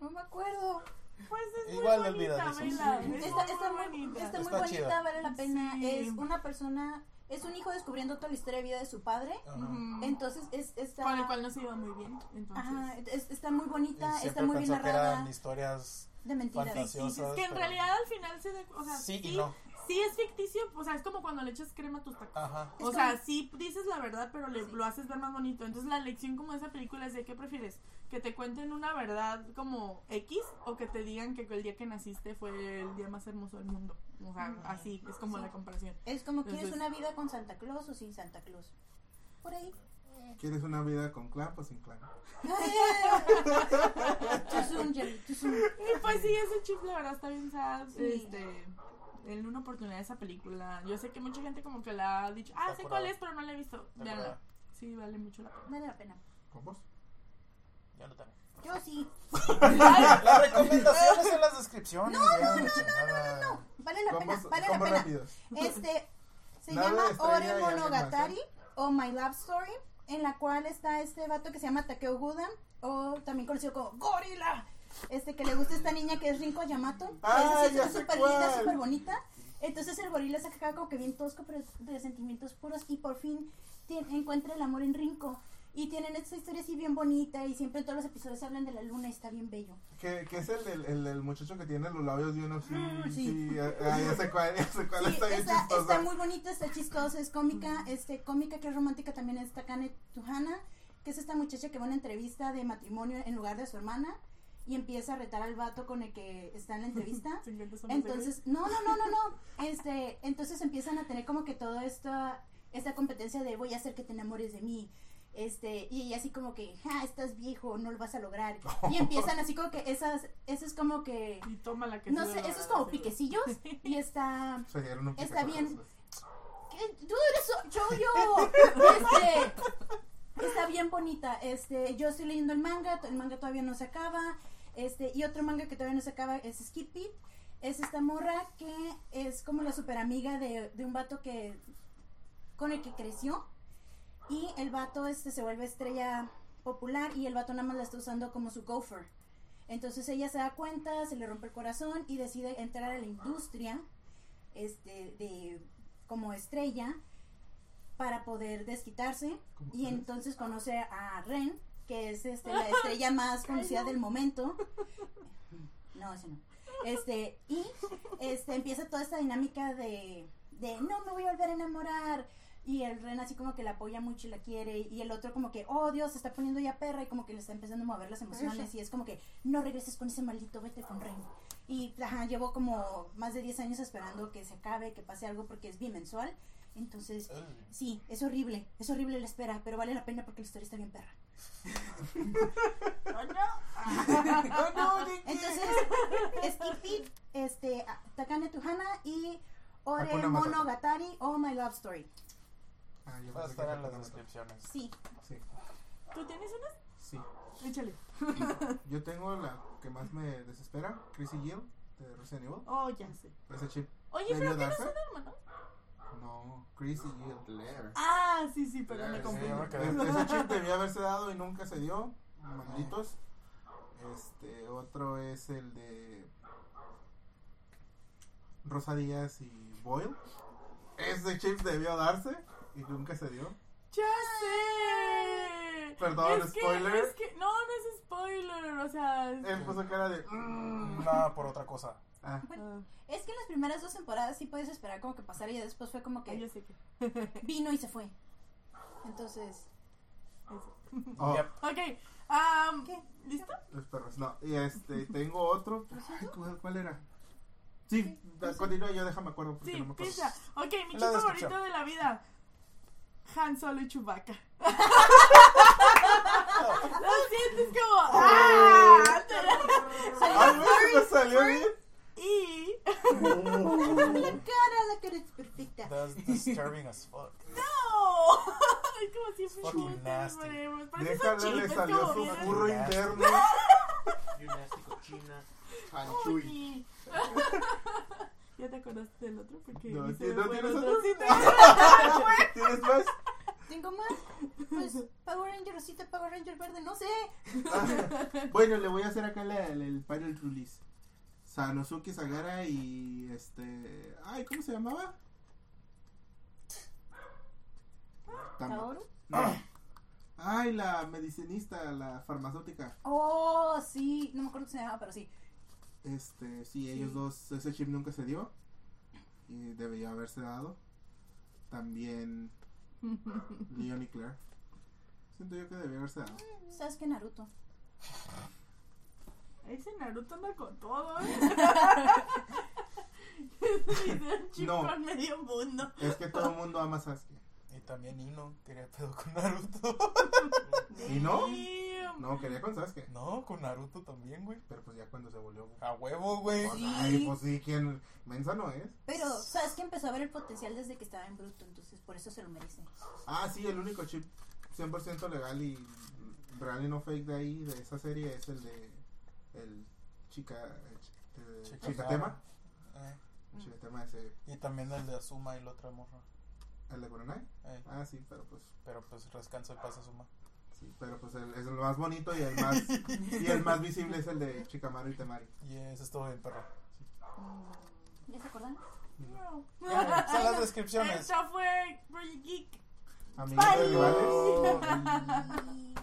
No me acuerdo. Pues es Igual muy olvida bonita, eso. vela, es Está, muy está muy, bonita. está muy Está bonita, vale la pena. Sí. Es una persona, es un hijo descubriendo toda la historia de vida de su padre. Ajá. Entonces es está, con el cual no se iba muy bien, entonces. ajá, es- está muy bonita, está muy bien narrada. eran historias De mentiras. fantasiosas. Que en pero- realidad al final se da, o sea, Sí sí, y no. sí es ficticio, o sea, es como cuando le echas crema a tus tacos. Ajá. Es O sea, como- sí dices la verdad, pero le, Sí. lo haces ver más bonito. Entonces la lección como de esa película es de qué prefieres, que te cuenten una verdad como X o que te digan que el día que naciste fue el día más hermoso del mundo. O sea, así es como Sí. la comparación. Es como quieres Entonces- una vida con Santa Claus o sin Santa Claus. Por ahí. ¿Quieres una vida con clan? Pues sin clan. Y pues sí, ese chip la verdad está bien sad. Sí. Este, en una oportunidad esa película. Yo sé que mucha gente como que la ha dicho, ah, sé cuál es, pero no la he visto. Veanla. Sí, vale mucho la pena. Vale la pena. ¿Con vos? Ya lo tengo. Yo sí. Las recomendaciones en las descripciones. No, no, no, Vale la pena, vale la pena. Este se llama Ore Monogatari o My Love Story, en la cual está este vato que se llama Takeo Guda, o también conocido como Gorila. Este que le gusta esta niña que es Rinko Yamato. que Ah, es súper linda, súper bonita. Entonces el gorila se acá como que bien tosco, pero de sentimientos puros. Y por fin tien- encuentra el amor en Rinko. Y tienen esta historia así bien bonita. Y siempre en todos los episodios hablan de la luna y está bien bello. Que, que es el del, el del muchacho que tiene los labios de uno así. Mm, sí. sí. ah, ya sé cuál, ya sé cuál Sí, está bien está, chistosa. está muy bonita, está chistosa, es cómica, este, cómica que es romántica también es Takane Tuhana, que es esta muchacha que va a una entrevista de matrimonio en lugar de su hermana y empieza a retar al vato con el que está en la entrevista. 50 sombras de Grey. Entonces, no, no, no, no, no. Este, entonces empiezan a tener como que toda esta, esta competencia de voy a hacer que te enamores de mí. Este, y así como que, ja, estás viejo, no lo vas a lograr. Y empiezan así como que esas, eso es como que, Y toma la que no sé, eso es como piquecillos. Y está, Está bien. ¿Qué? Tú eres Choyo. Este, está bien bonita. Este, yo estoy leyendo el manga, el manga todavía no se acaba. Este, y otro manga que todavía no se acaba es Skippy. Es esta morra que es como la super amiga de, de un vato que con el que creció. Y el vato este se vuelve estrella popular y el vato nada más la está usando como su gopher. Entonces ella se da cuenta, se le rompe el corazón y decide entrar a la industria este, de como estrella para poder desquitarse. ¿Cómo y entonces conoce a Ren que es este, la estrella más conocida del momento. No ese no. Este y este empieza toda esta dinámica de, de no me voy a volver a enamorar y el Ren así como que la apoya mucho y la quiere y el otro como que oh Dios se está poniendo ya perra y como que le está empezando a mover las emociones y es como que no regreses con ese maldito vete con Ren y ajá, llevo como más de 10 años esperando que se acabe, que pase algo porque es bimensual. Entonces, sí, es horrible, es horrible la espera, pero vale la pena porque la historia está bien perra. Entonces, Skippy, este, Takane Tuhana y Ore Hakuna Matata. Monogatari o My Love Story. Ah, yo Va a estar que en las descripciones. Sí, Sí, ¿Tú tienes unas? sí. Échale. Yo tengo la que más me desespera, Chrissy Gill, de Resident Evil. Oh, ya sé. Ese chip. Oye, ¿Debió pero tienes darse? un hermano. No, Chrissy Gill. Blair. Ah, sí, sí, pero me Sí, confundí. me quedé. E- Ese chip debió haberse dado y nunca se dio. Malditos. Este, otro es el de Rosa Díaz y Boyle. Ese chip debió darse y nunca se dio. ¡Ya sé! Perdón, Es que- spoiler. es que, no, no es spoiler, o sea... es- Él puso cara de. "Mm". Nada por otra cosa. Ah, Ah, es que en las primeras dos temporadas sí puedes esperar como que pasara y después fue como que sé que... vino y se fue. Entonces, eso. oh, Yep. Ok, am, ¿Qué? ¿listo? los perros. No, y este, tengo otro. Ay, ¿cuál, era? Sí, continúa yo, déjame acuerdo porque Sí, no me acuerdo. piensa. Ok, mi chip favorito de la vida. Han Solo y Chewbacca. Lo sientes como... ¡Ah! Ay, güey, me salió bien. Y... la cara, la cara es perfecta. That's disturbing as fuck. ¡No! Es como siempre Fucking nasty. Déjale, le salió su Nasty. interno. You nasty cochina. Panchui. ¿Ya te acordaste del otro? Porque No, ni se ¿sí- me no tienes otro. Sí, tengo- ¿Tienes más? ¿Tengo más? Pues Power Ranger rosita, Power Ranger verde, no sé. Ah, bueno, le voy a hacer acá la- el, el Pirate Release. Sanosuke Sagara y este. Ay, ¿cómo se llamaba? ¿Taoru? No. Ay, la medicinista, la farmacéutica. Oh, sí, no me acuerdo cómo se llama, pero sí. Este, sí, ellos dos, ese chip nunca se dio. Y debería haberse dado. También Leon y Claire. Siento yo que debería haberse dado. ¿Sabes qué Naruto? Ese Naruto anda con todo, ¿eh? No. con medio mundo. Es que todo el mundo ama a Sasuke. También Ino quería pedo con Naruto. ¿Y no? No, quería con Sasuke. No, con Naruto también, güey. Pero pues ya cuando se volvió. A huevo, güey. Pues, Sí. Ay, pues sí, ¿quién? Mensa no es. Pero, ¿sabes que empezó a ver el potencial desde que estaba en bruto? Entonces, por eso se lo merece. Ah, sí, el único chip 100% legal y real y no fake de ahí, de esa serie, es el de. El chica. eh, Chica Chicatema. Eh, El Chicatema ese. y también el de Azuma y la otra morra. ¿El de Kurenai? Eh, Ah, sí, pero pues. pero pues descansa el pasa Azuma. Sí, pero pues el, es el más bonito y el más. y el más visible es el de Chikamaru y Temari. Y ese estuvo bien perro. ¿Ya se acuerdan? No. Ya, son las descripciones. Esto fue Project Geek. Amigos Bye. rivales. Y